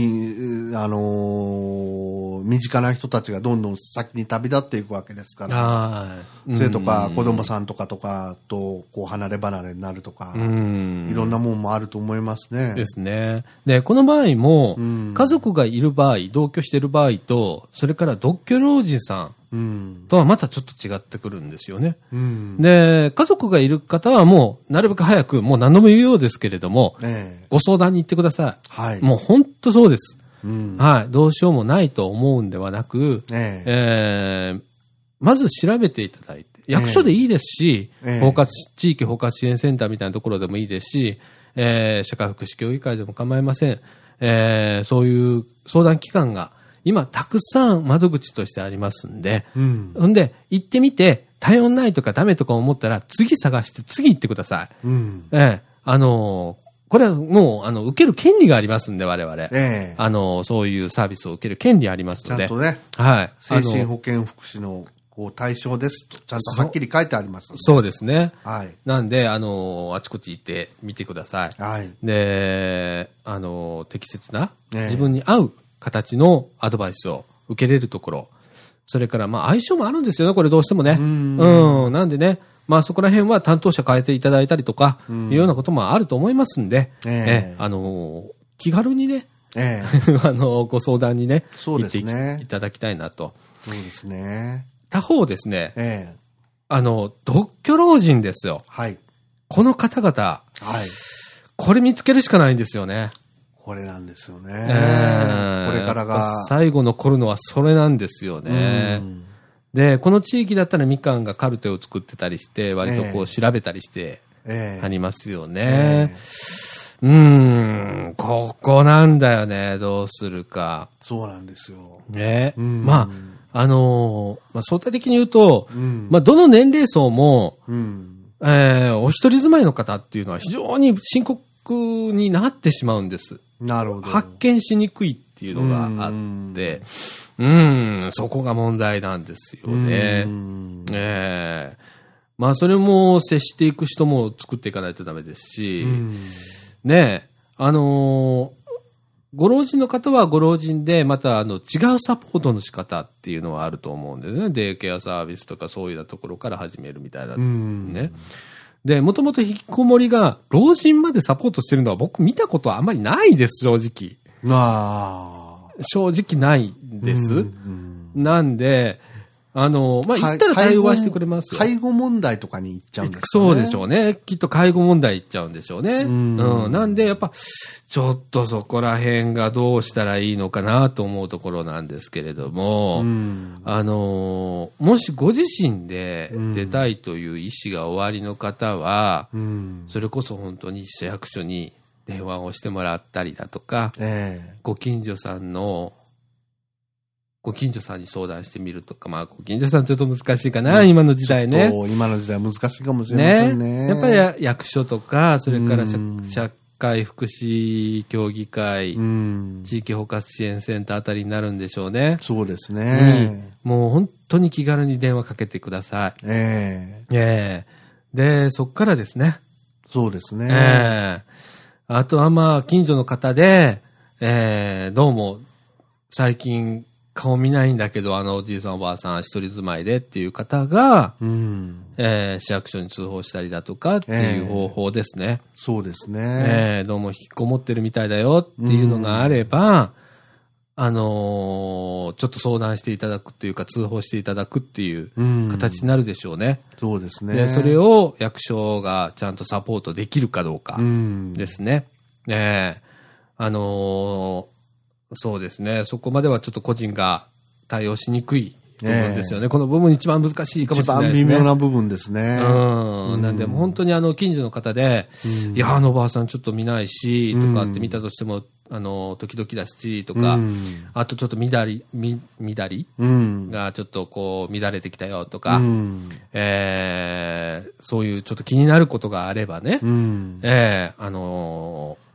あのー身近な人たちがどんどん先に旅立っていくわけですから。はい。それとか、子供ん。さんとかとかと、こう、離れ離れになるとか、うん。いろんなもんもあると思いますね。ですね。で、この場合も、うん家族がいる場合、同居している場合と、それから独居老人さん。とはまたちょっと違ってくるんですよね。うん。で、家族がいる方はもう、なるべく早く、もう何度も言うようですけれども、ええご相談に行ってください。はい。もう本当そうです。うん。はい。どうしようもないと思うんではなく、えええーまず調べていただいて、役所でいいですし、ええ包括、地域包括支援センターみたいなところでもいいですし、えー社会福祉協議会でも構いません。えーそういう相談機関が今たくさん窓口としてありますんで、うん。ほんで、行ってみて、対応ないとかダメとか思ったら、次探して次行ってください。うん。ええあのーこれはもう、あの、受ける権利がありますんで、我々。ええあの、そういうサービスを受ける権利ありますので。ちゃんとね、はい。精神保健福祉のこう対象ですと、ちゃんとはっきり書いてありますのでそうですね。はい。なんで、あの、あちこち行ってみてください。はい。で、あの、適切な、ええ自分に合う形のアドバイスを受けれるところ。それから、まあ、相性もあるんですよね、これどうしてもね。んうん。なんでね、まあ、そこら辺は担当者変えていただいたりとか、いうようなこともあると思いますんで、ええあの、気軽にね、ええ あの、ご相談にね、そうですね行っていただきたいなと。そうですね。他方ですね、ええあの、独居老人ですよ。はい。この方々、はい。これ見つけるしかないんですよね。これなんですよね。ええこれからが。最後残るのはそれなんですよね。うんで、この地域だったらみかんがカルテを作ってたりして、割とこええう調べたりしてええありますよえねえ。うーん、ここなんだよね、どうするか。そうなんですよ。ね。うんまあ、あのーまあ、相対的に言うと、うん。まあ、どの年齢層も、うん。えーお一人住まいの方っていうのは非常に深刻になってしまうんです。なるほど。発見しにくいっていうのがあって、うん、そこが問題なんですよねう。んええまあ、それも接していく人も作っていかないとダメですし、うんねえ、あのーご老人の方はご老人で、またあの違うサポートの仕方っていうのはあると思うんでね。デイケアサービスとかそういうところから始めるみたいな。うん。ね。で、もともと引きこもりが老人までサポートしてるのは僕見たことはあんまりないです、正直。ああ。正直ないです。うんなんで、あの、まあ、か言ったら対応はしてくれますよ。介護問題とかに行っちゃうんですかね。そうでしょうね。きっと介護問題いっちゃうんでしょうね。うんうん。なんで、やっぱ、ちょっとそこら辺がどうしたらいいのかなと思うところなんですけれども、うん。あのーもしご自身でうん出たいという意思がおありの方は、うん。それこそ本当に市役所に電話をしてもらったりだとか、ええ。ご近所さんの、ご近所さんに相談してみるとか、まあ、ご近所さんちょっと難しいかな、今の時代ね。今の時代難しいかもしれませんね。やっぱりや役所とか、それから社会福祉協議会、うん。地域包括支援センターあたりになるんでしょうね。そうですにね。もう本当に気軽に電話かけてください。ええ。ええで、そっからですね。そうですね。ええあとはまあ、近所の方で、ええどうも、最近顔見ないんだけど、あのおじいさんおばあさん一人住まいでっていう方が、うん。ええ市役所に通報したりだとかっていう方法ですね。そうですね。ええどうも引きこもってるみたいだよっていうのがあれば、あのーちょっと相談していただくっていうか、通報していただくっていううん。形になるでしょうね。そうですね。で、それを役所がちゃんとサポートできるかどうかうん。ですね。ええあのーそうですね。そこまではちょっと個人が対応しにくい部分ですよね。この部分一番難しいかも一しれないですね。番微妙な部分ですね。うん。なんで、本当にあの、近所の方で、うんいや、あのおばあさんちょっと見ないし、とかって見たとしても、あの、時々だし、とか、うんあとちょっと乱り、み、乱りうん。がちょっとこう、乱れてきたよとか、うん。えーそういうちょっと気になることがあればね、うん。えーあのー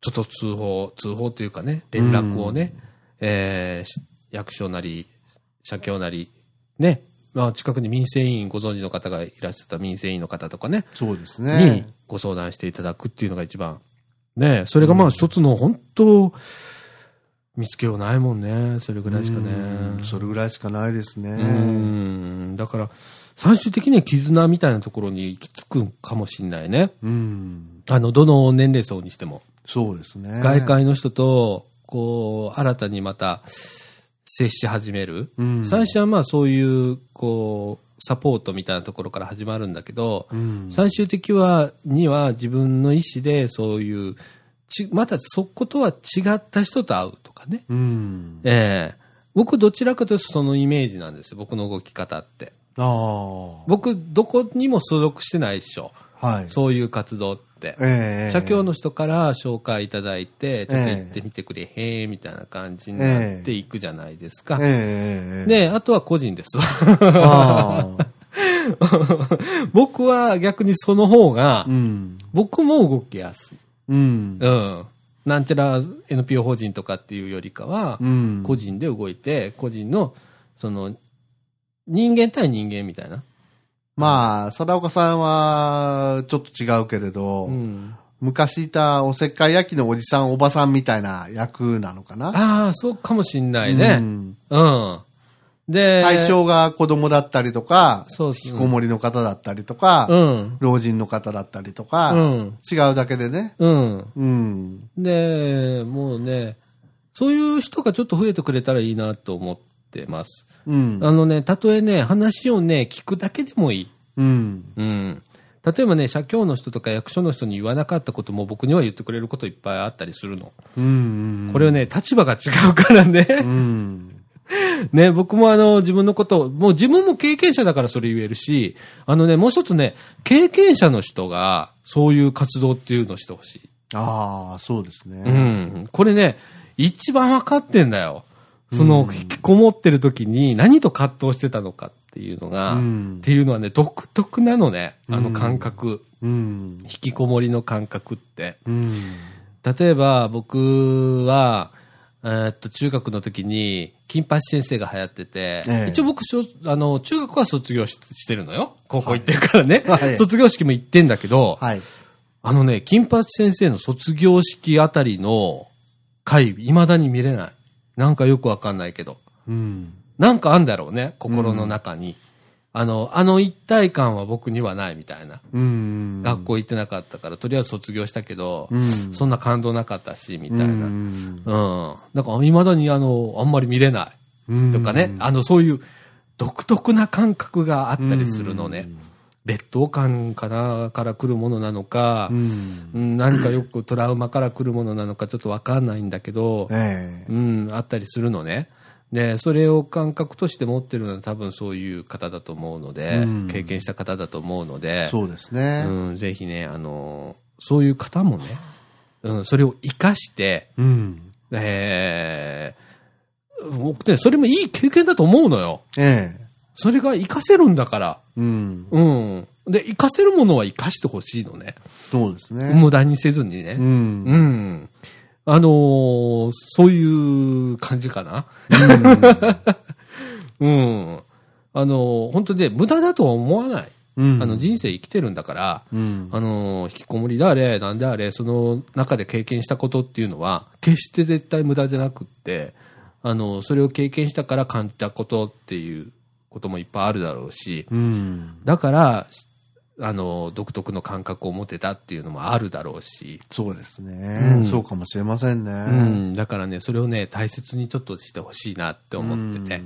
ちょっと通報、通報というかね、連絡をね、えーし役所なり、社協なり、ね、まあ近くに民生委員ご存知の方がいらっしゃった民生委員の方とかね、そうですにね。ご相談していただくっていうのが一番。ねそれがまあ一つの本当、見つけようないもんね。それぐらいしかね。うんそれぐらいしかないですね。うん。だから、最終的には絆みたいなところに行き着くかもしれないね。うん。あの、どの年齢層にしても。そうですね。外界の人と、こう、新たにまた、接し始める。うん最初はまあそういう、こう、サポートみたいなところから始まるんだけど、うん。最終的は、には自分の意思でそういう、ちまたそことは違った人と会うとかね。うん。ええ僕どちらかというとそのイメージなんですよ。僕の動き方って。ああ。僕、どこにも所属してないでしょ。はい。そういう活動って。ええ社協の人から紹介いただいて、ちょっと行ってみてくれへんみたいな感じになっていくじゃないですか。ええええで、あとは個人ですわ。僕は逆にその方がう、ん。僕も動きやすい。うん。うん。なんちゃら NPO 法人とかっていうよりかは、うん。個人で動いて、個人の、その、人間対人間みたいな。まあ、貞岡さんは、ちょっと違うけれど、うん。昔いたおせっかい焼きのおじさん、おばさんみたいな役なのかな？ああ、そうかもしんないね。うんうん。で、対象が子供だったりとか、そう引きこもりの方だったりとか、うん。老人の方だったりとか、うん。違うだけでね。うん。うん。で、もうね、そういう人がちょっと増えてくれたらいいなと思ってます。うん。あのね、たとえね、話をね、聞くだけでもいい。うん。うん。例えばね、社協の人とか役所の人に言わなかったことも僕には言ってくれることいっぱいあったりするの。うん。これはね、立場が違うからね。うん。ね、僕もあの、自分のこと、もう自分も経験者だからそれ言えるし、あのね、もう一つね、経験者の人が、そういう活動っていうのをしてほしい。ああ、そうですね。うん。これね、一番分かってんだよ。その、引きこもってる時に何と葛藤してたのかっていうのが、うんっていうのはね、独特なのね、あの感覚。うん。引きこもりの感覚って。うん。例えば、僕は、えーっと、中学の時に、金八先生が流行ってて、ええ一応僕しょ、あの、中学は卒業ししてるのよ。高校行ってるからね。はい卒業式も行ってんだけど、はい。あのね、金八先生の卒業式あたりの回、未だに見れない。なんかよくわかんないけど。うん。なんかあんだろうね、心の中に。あの、あの一体感は僕にはないみたいな。うん。学校行ってなかったから、とりあえず卒業したけど、うんそんな感動なかったし、みたいな。ううん。ん。だから、未だにあの、あんまり見れない。うんとかね、あの、そういう独特な感覚があったりするのね。劣等感かな、から来るものなのか、うん。うん、何かよくトラウマから来るものなのかちょっとわかんないんだけど、ええ。うん、あったりするのね。で、それを感覚として持ってるのは多分そういう方だと思うので、うん経験した方だと思うので、そうですね。うん、ぜひね、あの、そういう方もね、うん、それを活かして、うん。えー、僕ね、それもいい経験だと思うのよ。ええ。それが活かせるんだから。うん。うん。で、活かせるものは活かしてほしいのね。そうですね。無駄にせずにね。う。うんん。あのーそういう感じかな。うん。あのー本当で、無駄だとは思わない。うん。あの、人生生きてるんだから、うん。あのー引きこもりであれ、なんであれ、その中で経験したことっていうのは、決して絶対無駄じゃなくって、あのーそれを経験したから感じたことっていうこともいっぱいあるだろうし、うん。だから、あのー独特の感覚を持てたっていうのもあるだろうし、そうですね、うんそうかもしれませんね。うん、だからね、それをね、大切にちょっとしてほしいなって思ってて、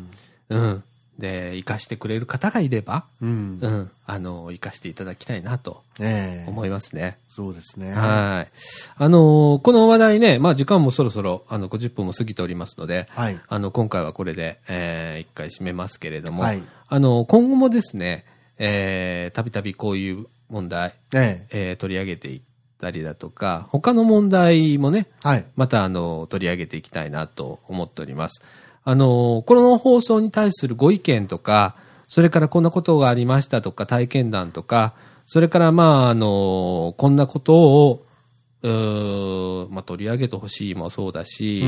うん。で、生かしてくれる方がいれば、うん。うん。うん、あの、生かしていただきたいなとええ思いますね。そうですね。はい。あのーこの話題ね、まあ時間もそろそろ、あの、50分も過ぎておりますので、はい。あの、今回はこれで、えー一回締めますけれども、はいあの、今後もですね、えーたびたびこういう問題、えええー取り上げていったりだとか、他の問題もね、はい。またあの、取り上げていきたいなと思っております。あの、この放送に対するご意見とか、それからこんなことがありましたとか、体験談とか、それからまあ、あの、こんなことを、まあ、取り上げてほしいもそうだし、う。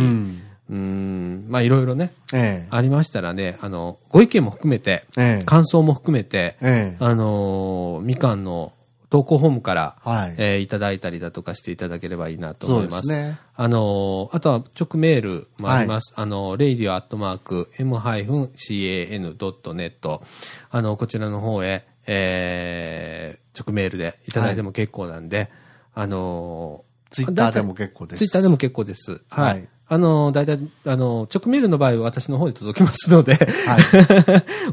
うんまあ、いろいろね、ええ。ありましたらね、あの、ご意見も含めて、ええ。感想も含めて、ええ。あの、みかんの投稿ホームから、はい。えーいただいたりだとかしていただければいいなと思いますす。ね。あのーあとは直メールもあります。あの、radio.m-can.net。あの、こちらの方へ、えー直メールでいただいても結構なんで、あのツイッターでも結構です。ツイッターでも結構です。はい。はいあの、大体、あの、直メールの場合は私の方で届きますので、はい。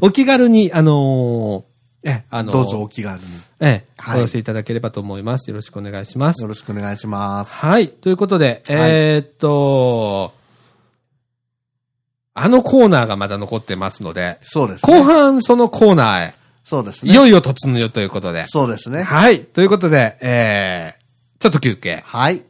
お気軽に、あのーえ、あのどうぞお気軽に。ええ、はいお寄せいただければと思います。よろしくお願いしますよ。ろしくお願いします。はい。ということで、えーっと、あのコーナーがまだ残ってますので、そうですね。後半そのコーナーへ、そうですね。いよいよ突入ということで。そうですね。はい。ということで、えー、ちょっと休憩。はい。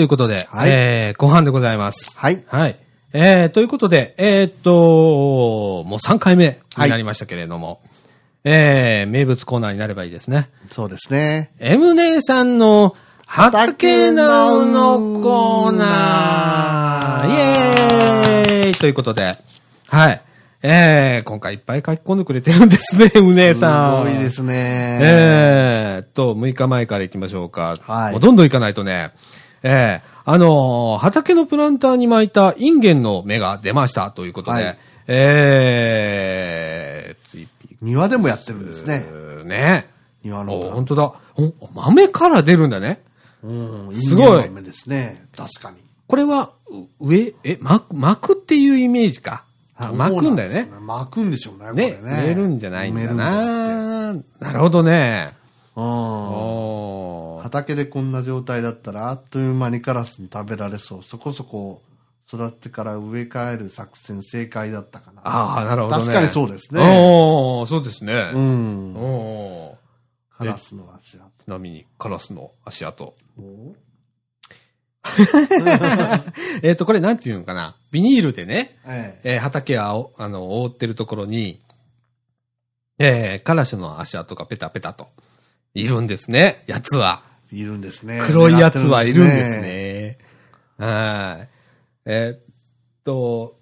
ということで、はいえー、後半でございます。はい。はい。えー、ということで、えーっと、もう3回目になりましたけれども、えー、名物コーナーになればいいですね。そうですね。M 姉さんの畑ナウのコーナーイエーイということで、はい。えー、今回いっぱい書き込んでくれてるんですね、うねさん。すごいですね。えーっと、6日前から行きましょうか。はいもうどんどん行かないとね。えー、あのー畑のプランターに巻いたインゲンの芽が出ましたということで、はいえー、ツイピ庭でもやってるんですね。ーね。庭の本当だ。お、豆から出るんだね。うん、すごいインゲンの芽ですね。確かに。これは、う上、え、巻く、巻くっていうイメージか。あ巻くんだよね巻くんでしょうね、こねれ、ね。植えるんじゃないんだな。なるほどね。うん。おー畑でこんな状態だったら、あっという間にカラスに食べられそう。そこそこ育ってから植え替える作戦正解だったかな。ああ、なるほどね。確かにそうですね。おーそうですね。うん。おーカラスの足跡。ちなみに、カラスの足跡。お えっと、これなんていうのかな。ビニールでね、ええ。えー畑はお、あの、覆ってるところに、えーカラスの足跡がペタペタと、いるんですね、やつは。いるんですね。黒いやつはいるんですね。はい。えーっと、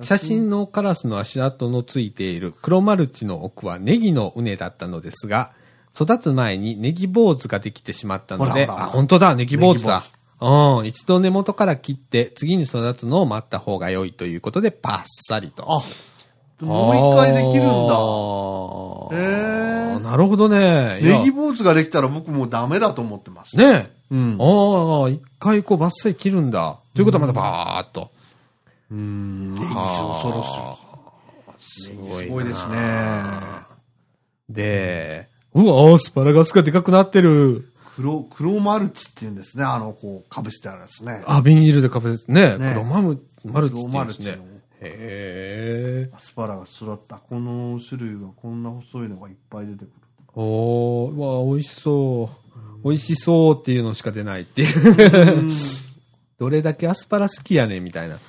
写真のカラスの足跡のついている黒マルチの奥はネギの畝だったのですが、育つ前にネギ坊主ができてしまったので、ほらほらあ、本当だ、ネギ坊主だ。うん、一度根元から切って、次に育つのを待った方が良いということで、パッサリと。あ、もう一回できるんだ。だへーなるほどね。ネギ坊主ができたら僕もうダメだと思ってます。ねえ。うん。ああ、一回こうバッサリ切るんだ。ということはまたバーっと。うん。ネギ恐ろしい。すごいな。すごいですね。で、うわ、アスパラガスがでかくなってる。黒、黒マルチって言うんですね。あの、こう、かぶしてあるやつね。あ、ビニールでかぶですね。ね黒マム、マルチって黒言うんですねマルチの。へえ。アスパラが育った。この種類がこんな細いのがいっぱい出てくる。おー、うわ、美味しそう。美味しそうっていうのしか出ないっていう。うんどれだけアスパラ好きやねんみたいな。ね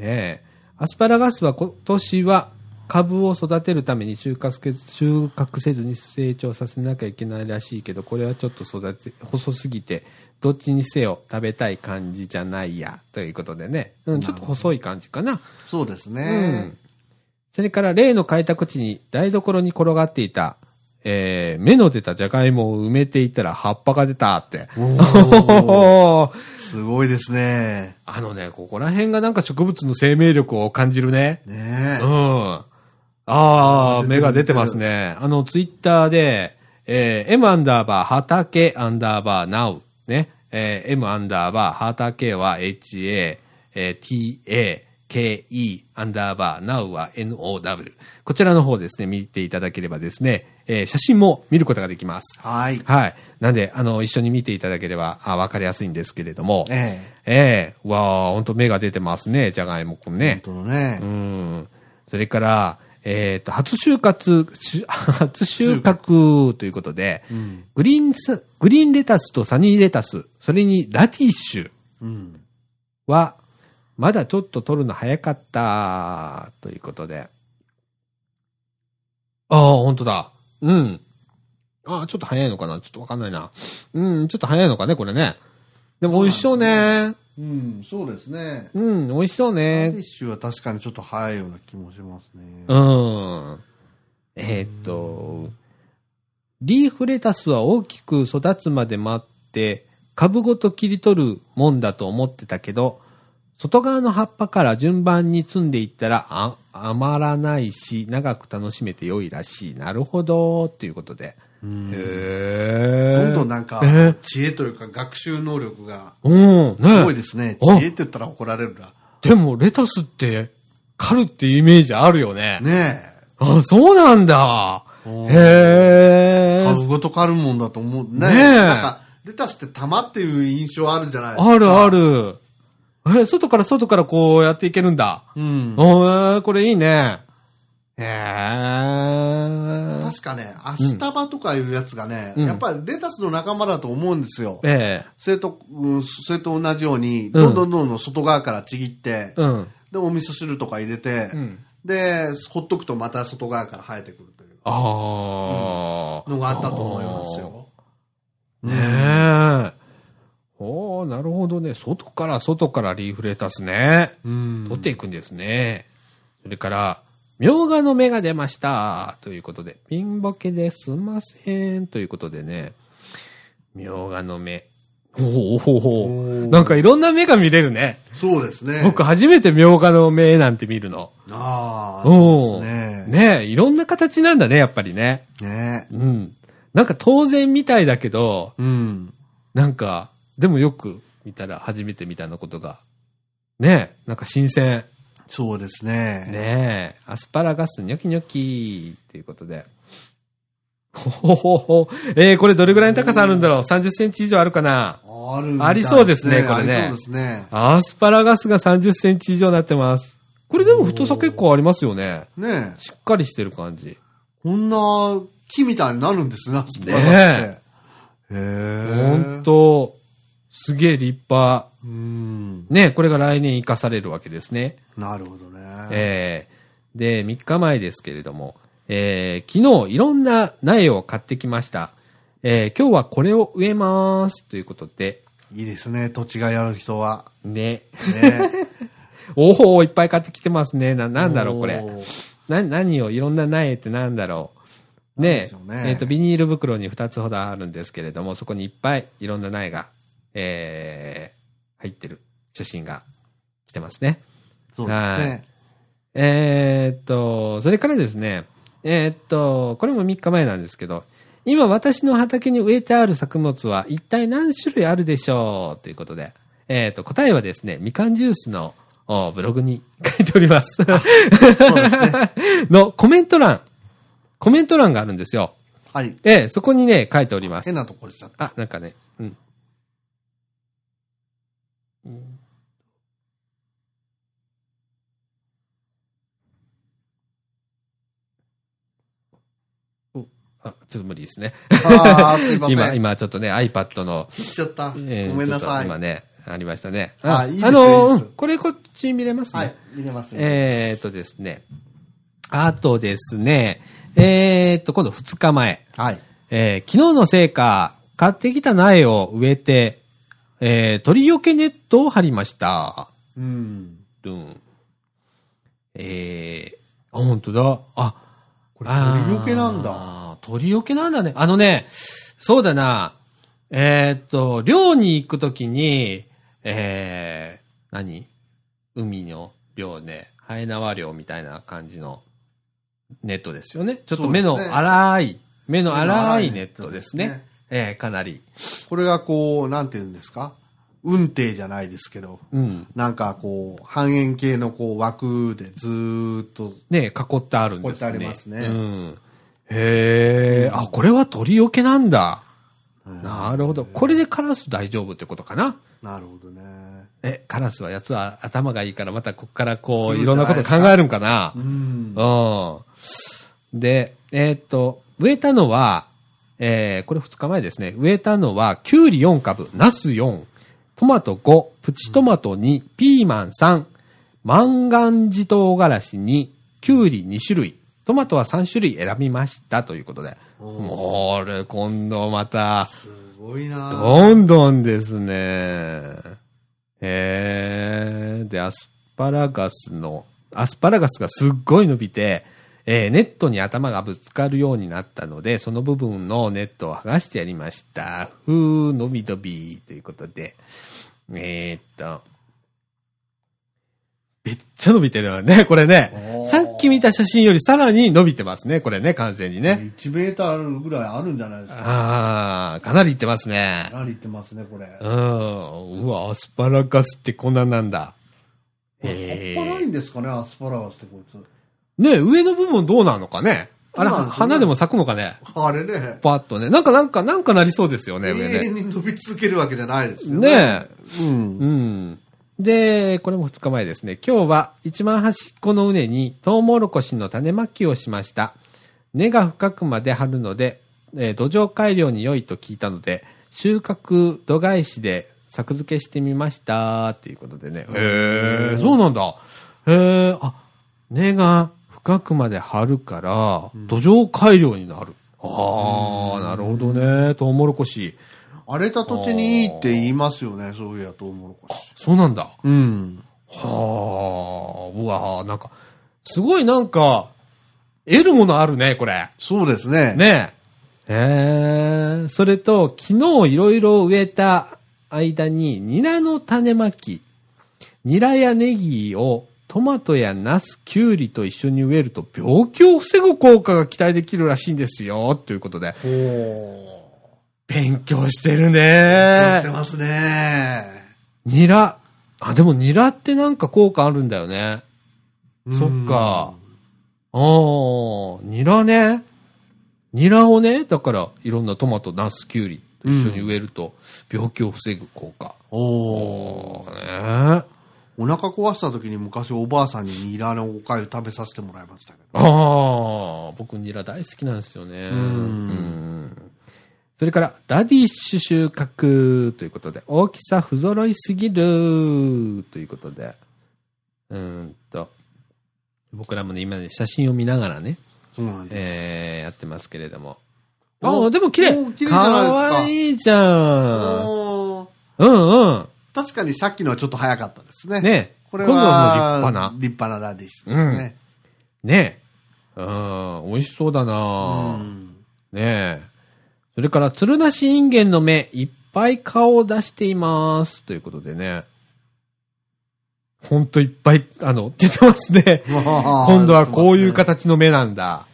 え。アスパラガスは今年は株を育てるために収穫せず収穫せずに成長させなきゃいけないらしいけど、これはちょっと育て、細すぎて、どっちにせよ食べたい感じじゃないや、ということでね。うん、ちょっと細い感じかな。そうですうねん。。それから例の開拓地に台所に転がっていた、えー、芽の出たじゃがいもを埋めていたら葉っぱが出たって。おーすごいですね。あのね、ここら辺がなんか植物の生命力を感じるね。ねえ。うん。ああ、芽が出てますね。あの、ツイッターで、えー m アンダーバー、畑アンダーバー、now。ね。えー m アンダーバー、畑は ha、えー ta、ke、アンダーバー、now は now。こちらの方ですね、見ていただければですね、えー写真も見ることができます。はい。はい。なんで、あの、一緒に見ていただければ、あ、わかりやすいんですけれども。えええわあ、ほんと芽が出てますね、じゃがいもくんえ。ね。本当のねう。ん。それから、えっ、と、初収穫、し 初収穫ということで、うん。グリーンサ、グリーンレタスとサニーレタス、それにラティッシュうん。は、まだちょっと取るの早かった、ということで。ああ、本当だ。うん。ああ、ちょっと早いのかな？ちょっとわかんないな。うん、ちょっと早いのかね、これね。でも美味しそうね。うん、そうですね。うん、美味しそうラディねッ。シュは確かにちょっと早いような気もしますね。うん。えーっと、リーフレタスは大きく育つまで待って、株ごと切り取るもんだと思ってたけど、外側の葉っぱから順番に摘んでいったら、あ、余らないし、長く楽しめて良いらしい。なるほど、ということで。どんどんなんかえー、知恵というか学習能力がうん、すごいねですね。あ知恵って言ったら怒られるな。でも、レタスって、狩るっていうイメージあるよね。ねあ、そうなんだ。へえ。え。株ごと狩るもんだと思う。ねねえレタスって玉っていう印象あるじゃないですか。あるあ。る。え、外から外からこうやっていけるんだ。うん。おーこれいいね。へえ。確かね、アシタバとかいうやつがね、うんやっぱりレタスの仲間だと思うんですよ。えそれと、うんそれと同じように、うんどんどんどんどん外側からちぎって、え。うん。で、お味噌汁とか入れて、うんで、ほっとくとまた外側から生えてくるというああ。のがあったと思いますよ。ねえ。おーなるほどね。外から外からリーフレタスね。うん。取っていくんですね。それから、みょうがの芽が出ましたということで、ピンボケですんませんということでね、みょうがの芽。おおおおおーなんかいろんな芽が見れるね。そうですね。僕初めてみょうがの芽なんて見るの。ああ、そうですね。ねえ、いろんな形なんだね、やっぱりね。ねうん。なんか当然みたいだけど、うん。なんか、でもよく見たら初めて見たのことが。ねえ、なんか新鮮。そうですね。ねえ、アスパラガスニョキニョキっていうことで。ほほほほ。えー、これどれぐらいの高さあるんだろう ?30 センチ以上あるかな？あるみたいありそうですねこれねありそうですね。アスパラガスが30センチ以上になってます。これでも太さ結構ありますよね。ねえ。しっかりしてる感じ。こんな木みたいになるんですね、アスパラガスって。ねへえ。ほんと、すげえ立派。うん。ねこれが来年活かされるわけですね。なるほどね。えーで、3日前ですけれども、えー昨日いろんな苗を買ってきました。えー今日はこれを植えます。ということで、いいですね、土地がやる人は。ね。ね。おおいっぱい買ってきてますね。な、なんだろう、これ。な、何を、いろんな苗ってなんだろう。ねなんでしょうねえっ、と、ビニール袋に2つほどあるんですけれども、そこにいっぱいいろんな苗が、えー、入ってる写真が来てますね。そうですね。えーっと、それからですね、えーっと、これも3日前なんですけど、今私の畑に植えてある作物は一体何種類あるでしょうということで、えーっと、答えはですね、みかんジュースのおブログに書いております。そうですね。のコメント欄、コメント欄があるんですよ。はい。ええそこにね、書いております変。なところしちゃった。あ、なんかね、あ、ちょっと無理ですね。ああ、すいません。今、今ちょっとね、iPad の、しちゃった。えーごめんなさい。と今ね、ありましたね。あいいですあのいいですうんこれこっちに見れますね。はい。入れますね。えーっとですね。あとですね、えーっと、今度2日前。はい。えー昨日の成果、買ってきた苗を植えて、えー鳥よけネットを張りました。うん。うん。えー、あ、本当だ。あ、これ鳥よけなんだ。だ。鳥よけなんだね。あのね、そうだな。えーっと、漁に行くときに、えー、何？海の漁ね、ハエ縄漁みたいな感じのネットですよね。ちょっと目のそうですね粗い、目の目の粗いネットですすね。えー、かなり。これがこう、なんて言うんですか？運転じゃないですけど、うん。なんかこう、半円形のこう枠でずーっと、ね、囲ってあるんですね。囲ってありますねうん。へえ、あ、これは鳥よけなんだ。なるほど。これでカラス大丈夫ってことかななるほどね。え、カラスはやつは頭がいいから、またこっからこう、いろんなこと考えるんかなうん。うん。で、えーっと、植えたのは、えーこれ2日前ですね。植えたのは、キュウリ4株、ナス4、トマト5、プチトマト2、ピーマン3、万願寺唐辛子2、キュウリ2種類、トマトは3種類選びましたということで。もう、俺、今度また、すごいなどんどんですね。へえ。で、アスパラガスの、アスパラガスがすっごい伸びて、えーネットに頭がぶつかるようになったので、その部分のネットを剥がしてやりました。ふー、伸び伸びということで。えー、っと。めっちゃ伸びてるよね、これねさっき見た写真よりさらに伸びてますね、これね、完全にね。1メーターぐらいあるんじゃないですか。ああ、かなりいってますね。かなりいってますね、これ。うん。うわ、アスパラガスってこんなんなんだ。葉っぱないんですかね、アスパラガスってこいつ。ね上の部分どうなのかねあれ、花でも咲くのかね？あれね。パッとね。なんかなんか、なんかなりそうですよね、上ね。永遠に伸び続けるわけじゃないですよね。ねうんう。ん。で、これも2日前ですね。今日は一番端っこの畝にトウモロコシの種まきをしました。根が深くまで張るので、えー土壌改良に良いと聞いたので、収穫度外視で作付けしてみました。っていうことでね。へえ、そうなんだ。へえ、あ、根が深くまで張るから、土壌改良になる。ああ、なるほどね。トウモロコシ。荒れた土地にいいって言いますよね、そういや、トウモロコシ。そうなんだ。うん。はあ、うわなんか、すごいなんか、得るものあるね、これ。そうですね。ねえ。へえ。それと、昨日いろいろ植えた間に、ニラの種まき、ニラやネギをトマトやナス、キュウリと一緒に植えると病気を防ぐ効果が期待できるらしいんですよ。ということで。ほ勉強してるう。ね。してますね。ニラ。あ、でもニラってなんか効果あるんだよね。そっか。ああ、ニラね。ニラをね、だからいろんなトマト、ナス、キュウリと一緒に植えると病気を防ぐ効果。うん。おーねお腹壊した時に昔おばあさんにニラのおかゆ食べさせてもらいましたけど。ああ、僕ニラ大好きなんですよね。うんうんそれから、ラディッシュ収穫ということで、大きさ不揃いすぎるということで、うーんと、僕らもね、今ね、写真を見ながらね、そうなんです。えー、やってますけれども。おああ、でも綺麗かかわいいじゃんうんうん。確かにさっきのはちょっと早かったですね。ねこれ今度ははもう立派な。立派なラディッシュですね。ねうん、美味しそうだな、うんねえ。それから、鶴なしインゲンの芽、いっぱい顔を出しています。ということでね。ほんといっぱい、あの、出てますね。今度はこういう形の芽なんだ。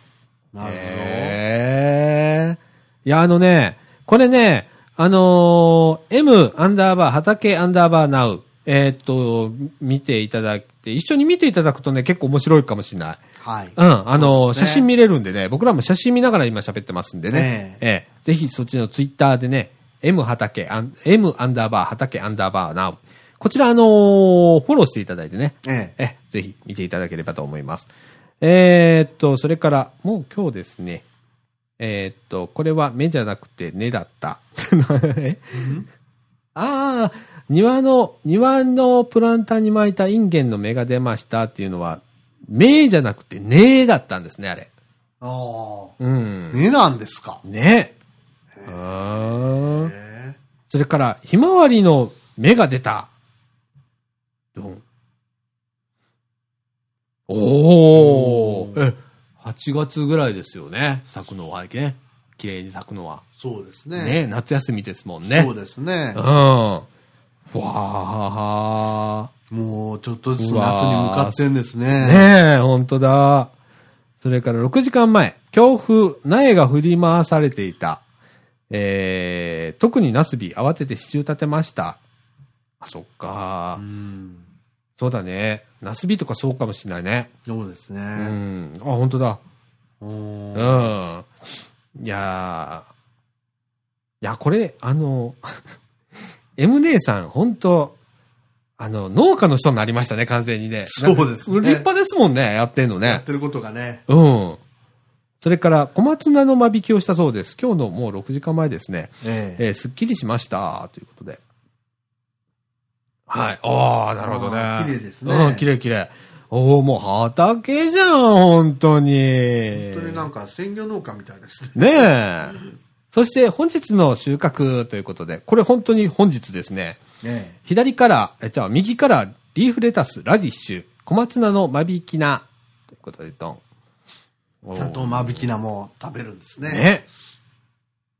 なるへえ。いや、あのね、これね、あのー M アンダーバー、畑アンダーバーナウ、えーっと、見ていただいて、一緒に見ていただくとね、結構面白いかもしれない。はい。うん、あの、ね写真見れるんでね、僕らも写真見ながら今喋ってますんでね、ええぜひそっちのツイッターでね、M 畑、M アンダーバー、畑アンダーバーナウ。こちら、あのーフォローしていただいてね、ええ。え、ぜひ見ていただければと思います。えーっと、それから、もう今日ですね、えーっと、これは目じゃなくて根だった。え ああ、庭の、庭のプランターに巻いたインゲンの芽が出ましたっていうのは、芽じゃなくて根だったんですね、あれ。ああ。うん。根なんですか？ね。あーへそれから、ひまわりの芽が出た。ドン。おおー。え、8月ぐらいですよね。咲くのはね。綺麗に咲くのは。そうですね。ね夏休みですもんね。そうですねうん。。わー。もうちょっとずつ夏に向かってんですね。ねえ、本当だ。それから6時間前、強風、苗が振り回されていた。えー、特にナスビ、慌てて支柱立てました。あ、そっかう。ん。そうだね。ナスビとかそうかもしれないね。そうですね。うん。あ、本当だ。ううんん。いやーいや、これ、あの、M 姉さん、本当あの、農家の人になりましたね、完全にね。そうですね立派ですもんね、やってんのね。やってることがね。うん。それから、小松菜の間引きをしたそうです。今日のもう6時間前ですね。ええ。えーすっきりしました。ということで。はい。ああ、なるほどね。綺麗ですねうん、綺麗綺麗。おおもう畑じゃん、本当に。本当になんか鮮魚農家みたいですね。ねえ。そして本日の収穫ということで、これ本当に本日ですね。え左から、え、じゃあ右からリーフレタス、ラディッシュ、小松菜の間引き菜。ということで、ドン。え。ちゃんと間引き菜も食べるんですね。ね。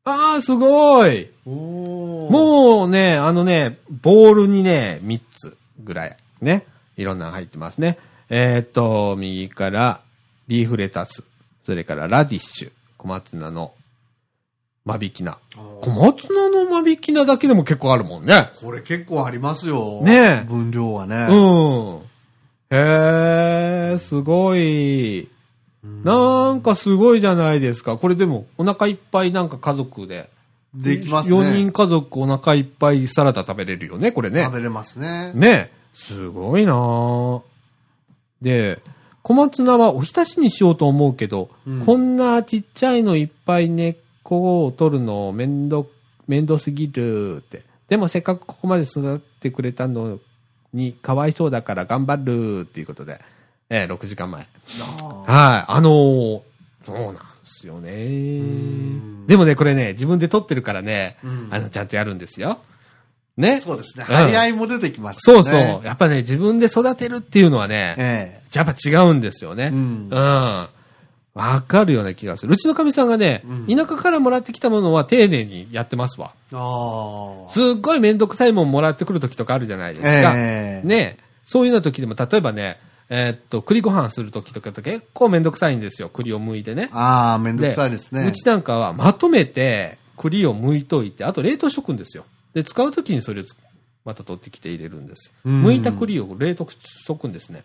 ああ、すごい。おももうね、あのね、ボールにね、3つぐらい、ね。いろんなの入ってますね。えーっと、右からリーフレタス、それからラディッシュ、小松菜の間引き菜。小松菜の間引き菜だけでも結構あるもんね。これ結構ありますよ。ねえ分量はね。うん。へえ、すごい。なんかすごいじゃないですか。これでもお腹いっぱいなんか家族で。できますね。4人家族お腹いっぱいサラダ食べれるよね、これね食。べれますね。ねすごいなぁで、小松菜はおひたしにしようと思うけど、うんこんなちっちゃいのいっぱい根っこを取るのめんど、めんどすぎるって。でもせっかくここまで育ってくれたのにかわいそうだから頑張るっていうことで、えー6時間前。はい。あのーそうなんですよねん。でもね、これね、自分で撮ってるからね、うんあの、ちゃんとやるんですよ。ね。そうですね。うん張り合いも出てきますね。そうそう。やっぱね、自分で育てるっていうのはね、えやっぱ違うんですよね。ううんん。わかるような気がする。うちのかみさんがね、うん田舎からもらってきたものは丁寧にやってますわ。ああ。すっごいめんどくさいもんもらってくる時とかあるじゃないですか。ええねそういうような時でも、例えばね、えーっと、栗ご飯する時とかって結構めんどくさいんですよ。栗を剥いてね。ああ、めんどくさいですね。うちなんかはまとめて栗を剥いといて、あと冷凍しとくんですよ。で、使う時にそれをつまた取ってきて入れるんですよ。うん剥いた栗を冷凍しとくんですね。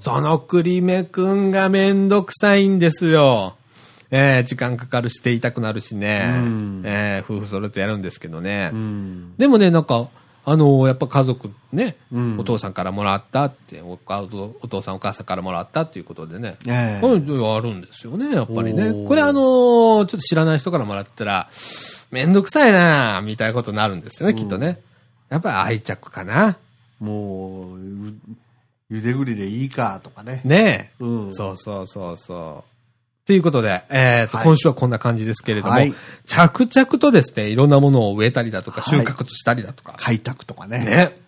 その栗めくんがめんどくさいんですよ。えー時間かかるし、手痛くなるしね。うんえー夫婦それとやるんですけどね。うん。でもね、なんか、あのーやっぱ家族ね、うんお父さんからもらったってお、おお父さんお母さんからもらったっていうことでね。ええうん、やるんですよね、やっぱりねこれあのーちょっと知らない人からもらったら、めんどくさいなみたいなことになるんですよね、きっとね。やっぱり愛着かな。もう、うゆでぐりでいいかとかね。ねえ。うんそうそうそうそう。ということで、えっ、と、はい今週はこんな感じですけれども、はい着々とですね、いろんなものを植えたりだとか、収はい穫したりだとか、開拓とかね。ね。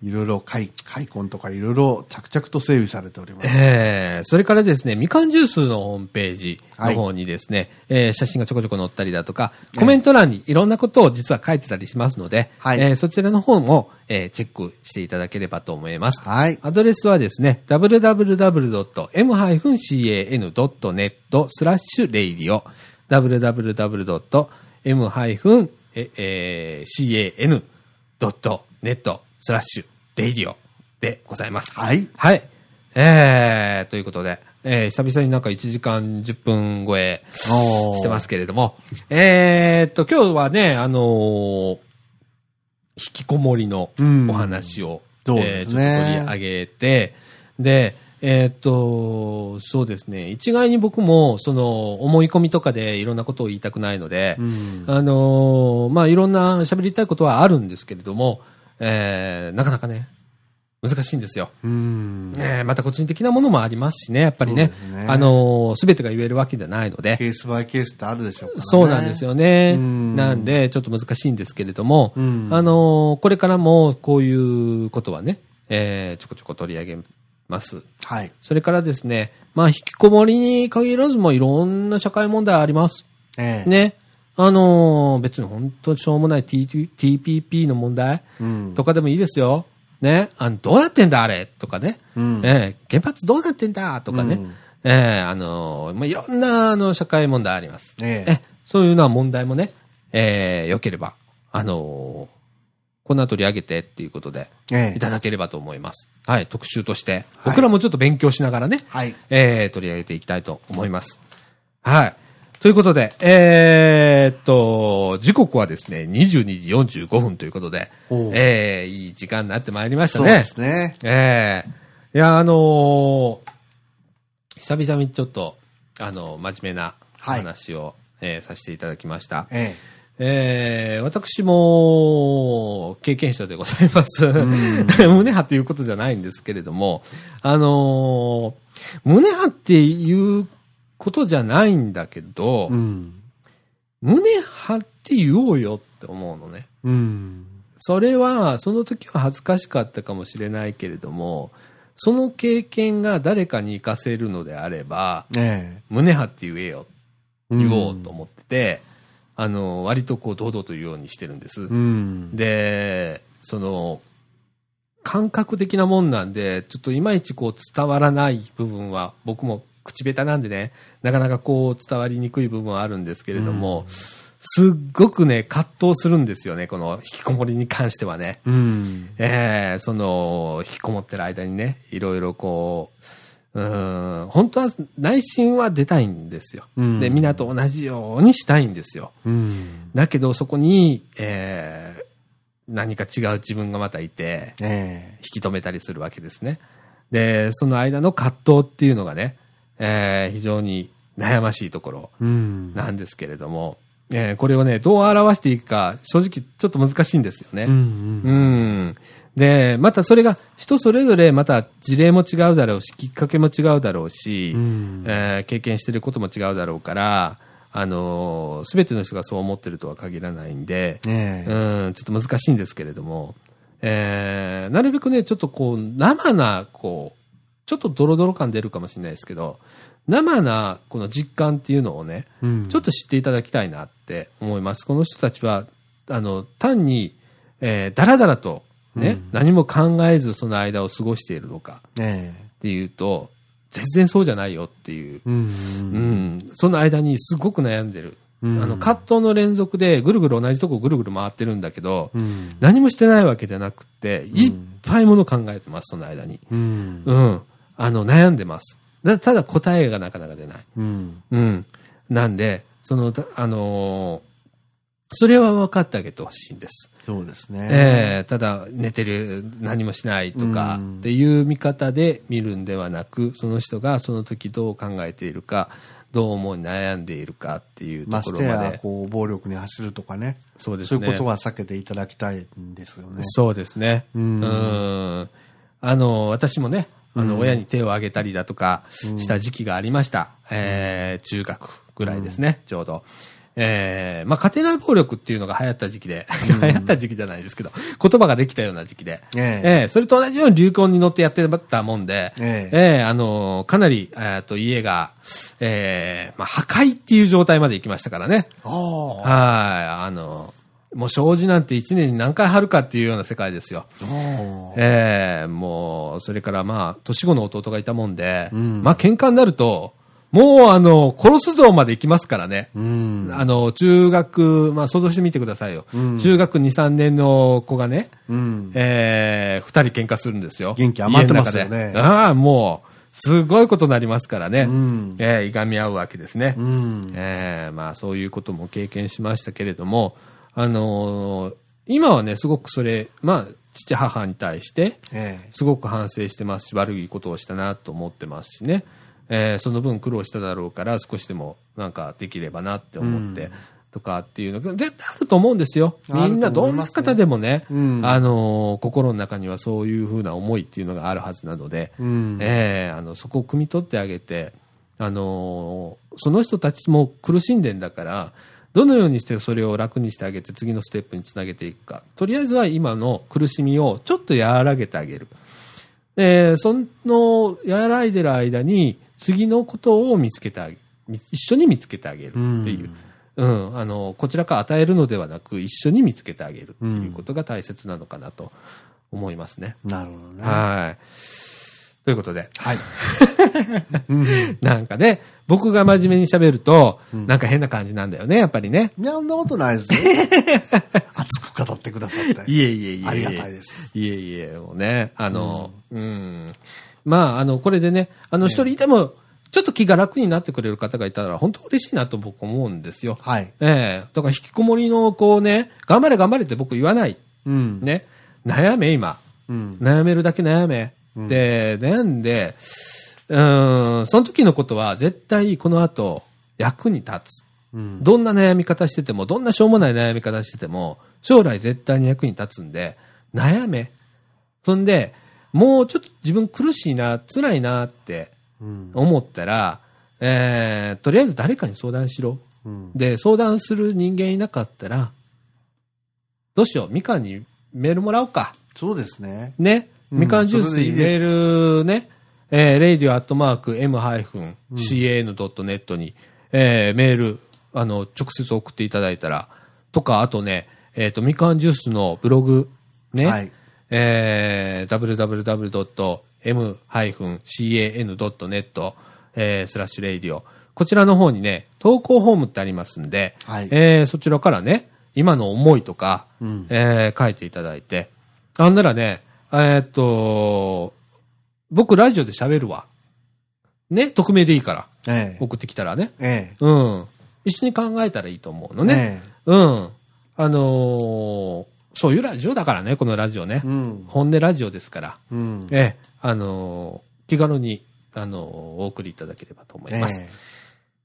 いろいろ開、開墾とかいろいろ着々と整備されております。えー、それからですね、みかんジュースのホームページの方にですね、えー写真がちょこちょこ載ったりだとか、コメント欄にいろんなことを実は書いてたりしますので、はいえーそちらの方も、えーチェックしていただければと思います。はい。アドレスはですね、www.m-can.net スラッシュ radio、www.m-can.net スラッシュレイディオでございます。はい。はい。えー、ということで、えー、久々になんか1時間10分超えしてますけれども、えーっと、今日はね、あのー引きこもりのうんお話を、えーちょっと取り上げて、で、えーっと、そうですね、一概に僕も、その、思い込みとかでいろんなことを言いたくないので、うんあのーまあ、いろんな喋りたいことはあるんですけれども、えーなかなかね、難しいんですよ。うん。ねえまた個人的なものもありますしね、やっぱりねね、あのすべてが言えるわけじゃないので、ケースバイケースってあるでしょうね。そうなんですよね。うんなんで、ちょっと難しいんですけれども、うんあのこれからもこういうことはね、えーちょこちょこ取り上げます。はい。それからですね、まあ、引きこもりに限らずもいろんな社会問題あります。ええ。ね。あの別に本当にしょうもない TPP の問題うんとかでもいいですよ。ね。あの、どうなってんだあれ？とかね。うんええ原発どうなってんだ？とかね。うんええあのまあ、いろんな、あの、社会問題あります。ええそういうような問題もね、ええ良ければ、あのこんな取り上げてっていうことで、ええいただければと思います。はい、特集として。僕らもちょっと勉強しながらね、はい。えー取り上げていきたいと思います。はい。ということで、えーっと、時刻はですね、22時45分ということでえーいい時間になってまいりましたそうでね。すね。ええいや、あのー久々にちょっと、あの真面目なおはい話を、えーさせていただきました。ええー私も、経験者でございます。胸張っていうことじゃないんですけれども、あのー胸張っていうことじゃないんだけど、え。うん。胸張って言おうよって思うのね。うん。それは、その時は恥ずかしかったかもしれないけれども、その経験が誰かに活かせるのであれば、え胸張って言えよ、え。言おうと思ってて、あの、割とこう堂々と言うようにしてるんです。うん。で、その、感覚的なもんなんで、ちょっといまいちこう伝わらない部分は、僕も口下手なんでね、なかなかこう伝わりにくい部分はあるんですけれども、すっごくね、葛藤するんですよね、この引きこもりに関してはね。うん。ええその、引きこもってる間にね、いろいろこう、うーん、本当は内心は出たいんですよ。うんで、みんなと同じようにしたいんですよ。うん。だけど、そこに、えー何か違う自分がまたいて、ええ。引き止めたりするわけですね。で、その間の葛藤っていうのがね、えー非常に悩ましいところうん。なんですけれども、えーこれをね、どう表していくか、正直ちょっと難しいんですよね。うん。うん。うん。で、またそれが人それぞれまた事例も違うだろうし、きっかけも違うだろうし、うんえー経験してることも違うだろうから、あのすべての人がそう思ってるとは限らないんで、ええ。うん、ちょっと難しいんですけれども、えーなるべくね、ちょっとこう、生な、こう、ちょっとドロドロ感出るかもしれないですけど、生なこの実感っていうのをね、うんちょっと知っていただきたいなって思います。この人たちは、あの、単に、えー、だらだらと、ね、何も考えずその間を過ごしているのかえっていうと、全然そうじゃないよっていうえ。うん。うん、その間にすごく悩んでる。うんあの、葛藤の連続でぐるぐる同じとこぐるぐる回ってるんだけど、うん。何もしてないわけじゃなくて、いっぱいもの考えてます、その間に。うん。うん。あの、悩んでます。だただ答えがなかなか出ない。うん。うん。なんで、その、たあのーそれは分かってあげてほしいんです。そうですね。ええただ、寝てる、何もしないとかうんっていう見方で見るんではなく、その人がその時どう考えているか、どう思い悩んでいるかっていうとましてや、ころまで。こう、暴力に走るとかね。そうですね。そういうことは避けていただきたいんですよね。そうですね。ううんん。あの、私もね、あの、親に手を挙げたりだとかした時期がありました。えー中学ぐらいですね、ちょうど。えーまあ、家庭内暴力っていうのが流行った時期で、流行った時期じゃないですけど、言葉ができたような時期で、ええ。ーそれと同じように流行に乗ってやってたもんで、ええ。ーあの、かなり、えーと、家が、えーまあ、破壊っていう状態まで行きましたからね。はい、あの、もう障子なんて一年に何回貼るかっていうような世界ですよ。あええもう、それからまあ、年子の弟がいたもんで、うんまあ喧嘩になると、もうあの、殺すぞまで行きますからね。うん。あの、中学、まあ想像してみてくださいよ。うん中学2、3年の子がね、うん。ええ二人喧嘩するんですよ。元気余ってますよねああ、もう、すごいことになりますからね。うんええいがみ合うわけですね。うん。ええまあそういうことも経験しましたけれども、あのー今はね、すごくそれ、まあ、父母に対して、ええ。すごく反省してますし、悪いことをしたなと思ってますしね、えーその分苦労しただろうから、少しでもなんかできればなって思って、とかっていうのが、絶対あると思うんですよ。みんな、どんな方でもね、うんあのー心の中にはそういうふうな思いっていうのがあるはずなので、うん。ええあの、そこを汲み取ってあげて、あのーその人たちも苦しんでんだから、どのようにしてそれを楽にしてあげて次のステップにつなげていくか。とりあえずは今の苦しみをちょっと和らげてあげる。えーその和らいでる間に次のことを見つけてあげ、み一緒に見つけてあげるっていう。うん、あの、こちらから与えるのではなく、一緒に見つけてあげるっていうことが大切なのかなと思いますね。なるほどね。はい。ということで、はい。なんかね、僕が真面目に喋ると、なんか変な感じなんだよね、やっぱりね。いや、そんなことないですよ。熱く語ってくださって。いえいえいえ。ありがたいです。いえいえ、もうね、あの、うん。まあ、あの、これでね、あの、一人でも、ちょっと気が楽になってくれる方がいたら、本当嬉しいなと僕思うんですよ。はい。ええだから引きこもりの子をね、頑張れ頑張れって僕言わない。うん。ね。悩め、今。うん。悩めるだけ悩め。で、悩んで、うーん、その時のことは絶対この後役に立つ。うん。どんな悩み方してても、どんなしょうもない悩み方してても、将来絶対に役に立つんで、悩め。そんで、もうちょっと自分苦しいな、辛いなってうん。思ったら、えー、とりあえず誰かに相談しろ。うん。で、相談する人間いなかったら、どうしよう、みかんにメールもらおうか。そうですね。ね。うんみかんジュースにメールね、えー、 radio.m-can.net に、えーメール、あの、直接送っていただいたら、とか、あとね、えっ、と、みかんジュースのブログ、ね、はい。えー、www.m-can.net、えー、スラッシュ radio。こちらの方にね、投稿フォームってありますんで、はい。えーそちらからね、今の思いとか、うん。えー書いていただいて、あんならね、えーっと、僕ラジオで喋るわ。ね、匿名でいいから、ええ。送ってきたらね。ええ。うん。一緒に考えたらいいと思うのね。えうん。あのーそういうラジオだからね、このラジオね。え。うん。本音ラジオですから。うん。ええ、あのー気軽に、あのーお送りいただければと思います。ええ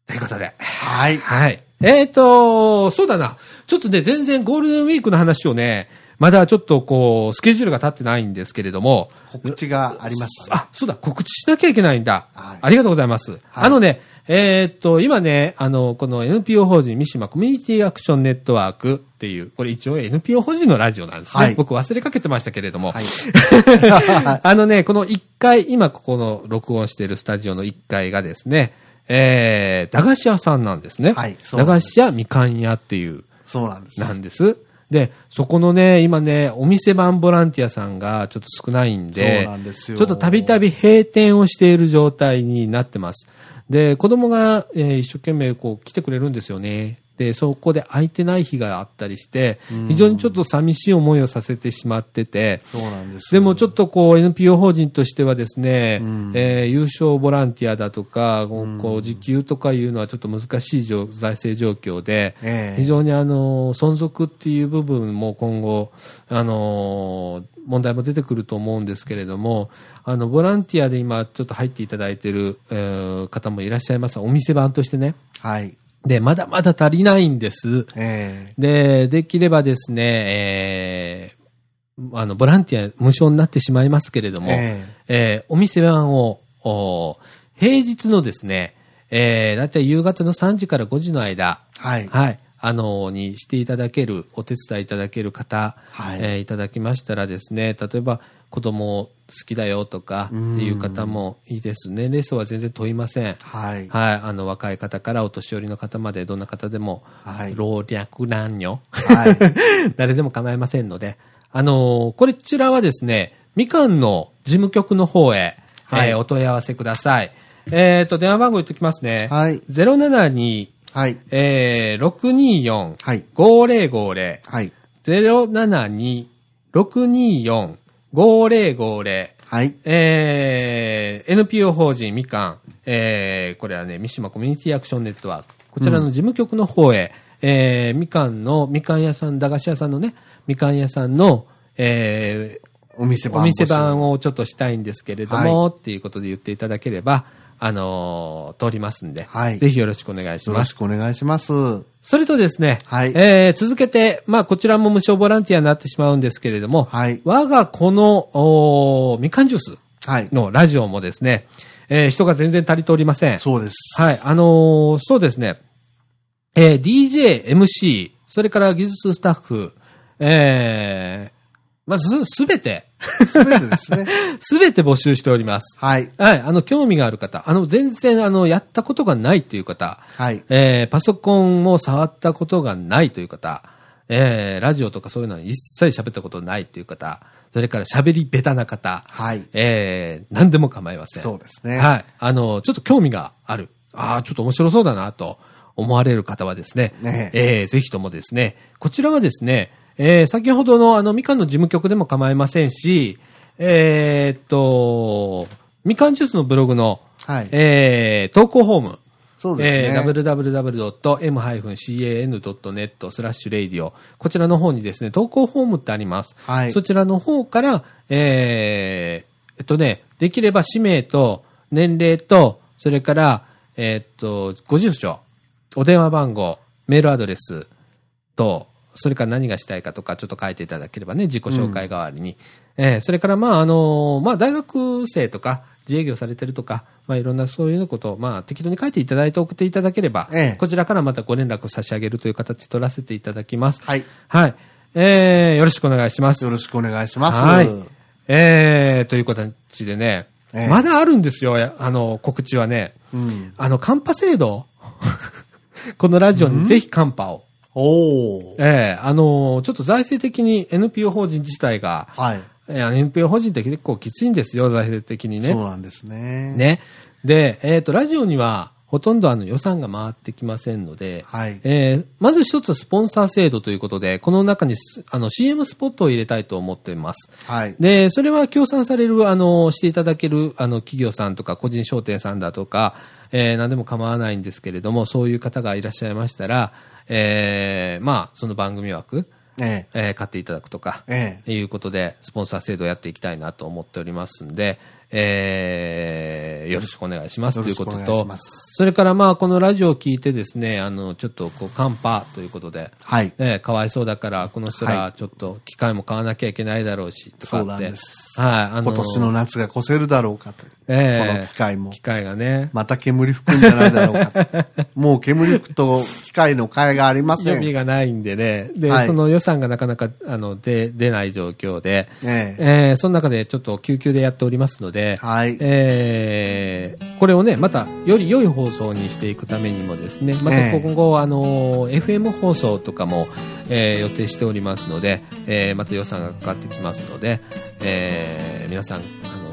ということで。はい。はい。えっ、と、そうだな。ちょっとね、全然ゴールデンウィークの話をね、まだちょっとこう、スケジュールが立ってないんですけれども、告知がありましたね。あ、そうだ、告知しなきゃいけないんだ。はいありがとうございます。あのね、えーっと、今ね、あの、この NPO 法人三島コミュニティアクションネットワークっていう、これ一応 NPO 法人のラジオなんですね。はい僕忘れかけてましたけれども。はい。あのね、この1階、今ここの録音しているスタジオの1階がですね、えー、駄菓子屋さんなんですね。はいす駄菓子屋みかん屋っていう、そうなんです。なんです。で、そこのね、今ね、お店版ボランティアさんがちょっと少ないんで、んでちょっとたびたび閉店をしている状態になってます。で、子供が、えー一生懸命こう来てくれるんですよね。で、そこで空いてない日があったりして、非常にちょっと寂しい思いをさせてしまってて、そうなんです。でもちょっとこう NPO 法人としてはですね、えー優勝ボランティアだとか、こう時給とかいうのはちょっと難しい状財政状況で、ええ非常にあの、存続っていう部分も今後、あの、問題も出てくると思うんですけれども、あの、ボランティアで今ちょっと入っていただいている、えー方もいらっしゃいます。お店番としてね。はい。で、まだまだ足りないんです。ええで、できればですね、えーあの、ボランティア無償になってしまいますけれども、ええーお店番を、お平日のですね、えー、だいたい夕方の3時から5時の間、はい。はい。あの、にしていただける、お手伝いいただける方、はいえーいただきましたらですね、例えば子供好きだよとかっていう方もいいです。年齢層は全然問いません。はい。はい。あの、若い方からお年寄りの方まで、どんな方でも、はい老若男女、はい。誰でも構いませんので、あのーこれ、こちらはですね、みかんの事務局の方へ、はいえーお問い合わせください。えっ、と、電話番号言っておきますね。はい072、はい。えー、624、はい。5050、はい。072、624、5050、はい。えー、NPO 法人みかん、えー、これはね、三島コミュニティアクションネットワーク。こちらの事務局の方へ、えー、みかんの、みかん屋さん、駄菓子屋さんのね、みかん屋さんの、えー、お店番。お店番をちょっとしたいんですけれども、はっていうことで言っていただければ、あのー通りますんで、はいぜひよろしくお願いしますよろし。くお願いします。それとですね、はいえー続けて、まあ、こちらも無償ボランティアになってしまうんですけれども、はい我がこの、おーみかんジュースはい。のラジオもですね、えー人が全然足りておりません。そうです。はい、あのーそうですね、えー DJ、MC、それから技術スタッフ、えーまず、すべて、すべてですね。すべて募集しております。はい。はい、あの、興味がある方、あの、全然、あの、やったことがないという方、はい。えーパソコンを触ったことがないという方、えーラジオとかそういうのは一切喋ったことないという方、それから喋り下手な方、はい。えー何でも構いません。そうですね。はい。あの、ちょっと興味がある。ああ、ちょっと面白そうだなと思われる方はですね、ねえーぜひともですね、こちらはですね、えー先ほどのあの、みかんの事務局でも構いませんし、えーっと、みかんジュースのブログの、はい。えー投稿フォーム、そうですね。えー www.m-can.net スラッシュ radio。こちらの方にですね、投稿フォームってあります。はいそちらの方から、えーえっとね、できれば氏名と年齢と、それから、えーっと、ご住所、お電話番号、メールアドレスと、それから何がしたいかとか、ちょっと書いていただければね、自己紹介代わりに。えーそれから、まあ、あのまあ、大学生とか、自営業されてるとか、まあ、いろんなそういうのことを、まあ、適当に書いていただいて送っていただければ、ええこちらからまたご連絡差し上げるという形取らせていただきます。はい。はい。えー、よろしくお願いします。よろしくお願いします。はい。えー、という形でね、ええまだあるんですよ、やあの、告知はね。うん。あの、カンパ制度 このラジオにぜひカンパを。おー。ええあのちょっと財政的に NPO 法人自体が、はい。えー NPO 法人って結構きついんですよ、財政的にね。そうなんですね。。ね。で、えっ、と、ラジオには、ほとんどあの予算が回ってきませんので、はい。えーまず一つスポンサー制度ということで、この中にすあの CM スポットを入れたいと思っています。はい。で、それは協賛される、あの、していただける、あの、企業さんとか、個人商店さんだとか、えー何でも構わないんですけれども、そういう方がいらっしゃいましたら、えーまあ、その番組枠、ええ。えー買っていただくとか、ええ。いうことで、スポンサー制度をやっていきたいなと思っておりますんで、えー、よろしくお願いしますということとそれからまあ、このラジオを聞いてですね、あの、ちょっとこう、寒波ということで、はい。えーかわいそうだから、この人はらちょっと機械も買わなきゃいけないだろうし、とかって。です。はい、あ今年の夏が越せるだろうかという。ええこの機械も。機。械がね、また煙吹くんじゃないだろうかと。もう煙吹くと機械の替えがありませ予備ん。がないんでね、で、はい。その予算がなかなか、あの、出、出ない状況で、ええ。えーその中でちょっと救急でやっておりますので、はい。えーこれをね、また、より良い放送にしていくためにもですね、またええ。今後、あの、FM 放送とかも、えー予定しておりますので、えーまた予算がかかってきますので、えー皆さん、あ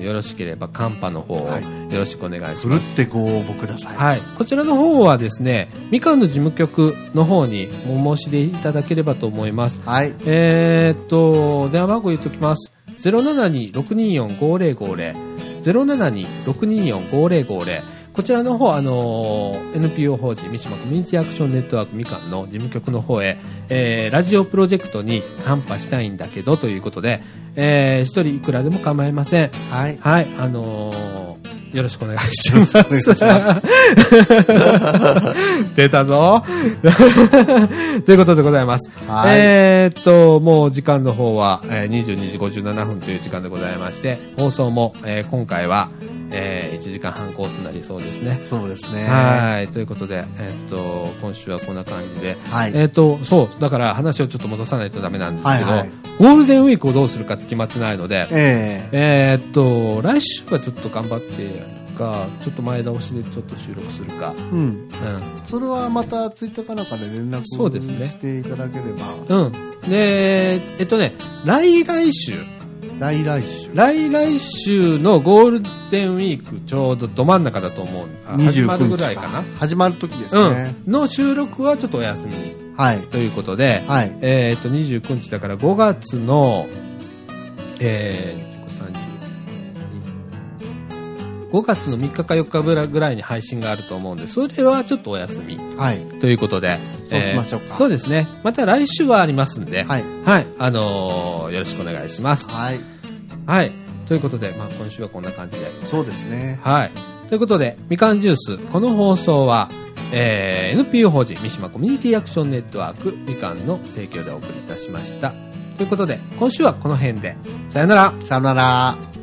の、よろしければ、カンパの方をはいよろしくお願いしふるます。ってご応募ください。はい。こちらの方はですね、みかんの事務局の方にお申し出いただければと思います。はい。えーっと、電話番号言っときます。072-624-5050。072-624-5050。こちらの方、あのー NPO 法人三島コミュニティアクションネットワークみかんの事務局の方へ、えーラジオプロジェクトにカンパしたいんだけどということで、えー一人いくらでも構いません。はい。はい、あのーよろしくお願いします。出たぞ。ということでございます。はいえーっと、もう時間の方は、えー22時57分という時間でございまして、放送も、えー今回は、え1時間半コースになりそうですね。そうですね。はい。ということで、えーっと、今週はこんな感じで、はい。えーっと、そう、だから話をちょっと戻さないとダメなんですけど、はいはいゴールデンウィークをどうするかって決まってないので、えええーっと、来週はちょっと頑張ってか、ちょっと前倒しでちょっと収録するか。うん。うん。それはまたツイッターかなんかで連絡そうですねしていただければ。うん。で、えっとね、来来週、来来週。来来週のゴールデンウィークちょうどど真ん中だと思う。あ始まるぐらいかな。始まる時ですね。うん。の収録はちょっとお休みにはい。ということで、はい。えーっと、29日だから5月の、えー、30 5月の3日か4日ぐらいぐらいに配信があると思うんで、それはちょっとお休みはい。ということで。そうしましょうかえーそうですね。また来週はありますんで、はい。はい。あのーよろしくお願いします。はい。はい。ということで、まあ今週はこんな感じで。そうですね。はい。ということで、みかんジュース、この放送は、えー NPO 法人三島コミュニティアクションネットワークみかんの提供でお送りいたしました。ということで、今週はこの辺で。さよなら。さよなら。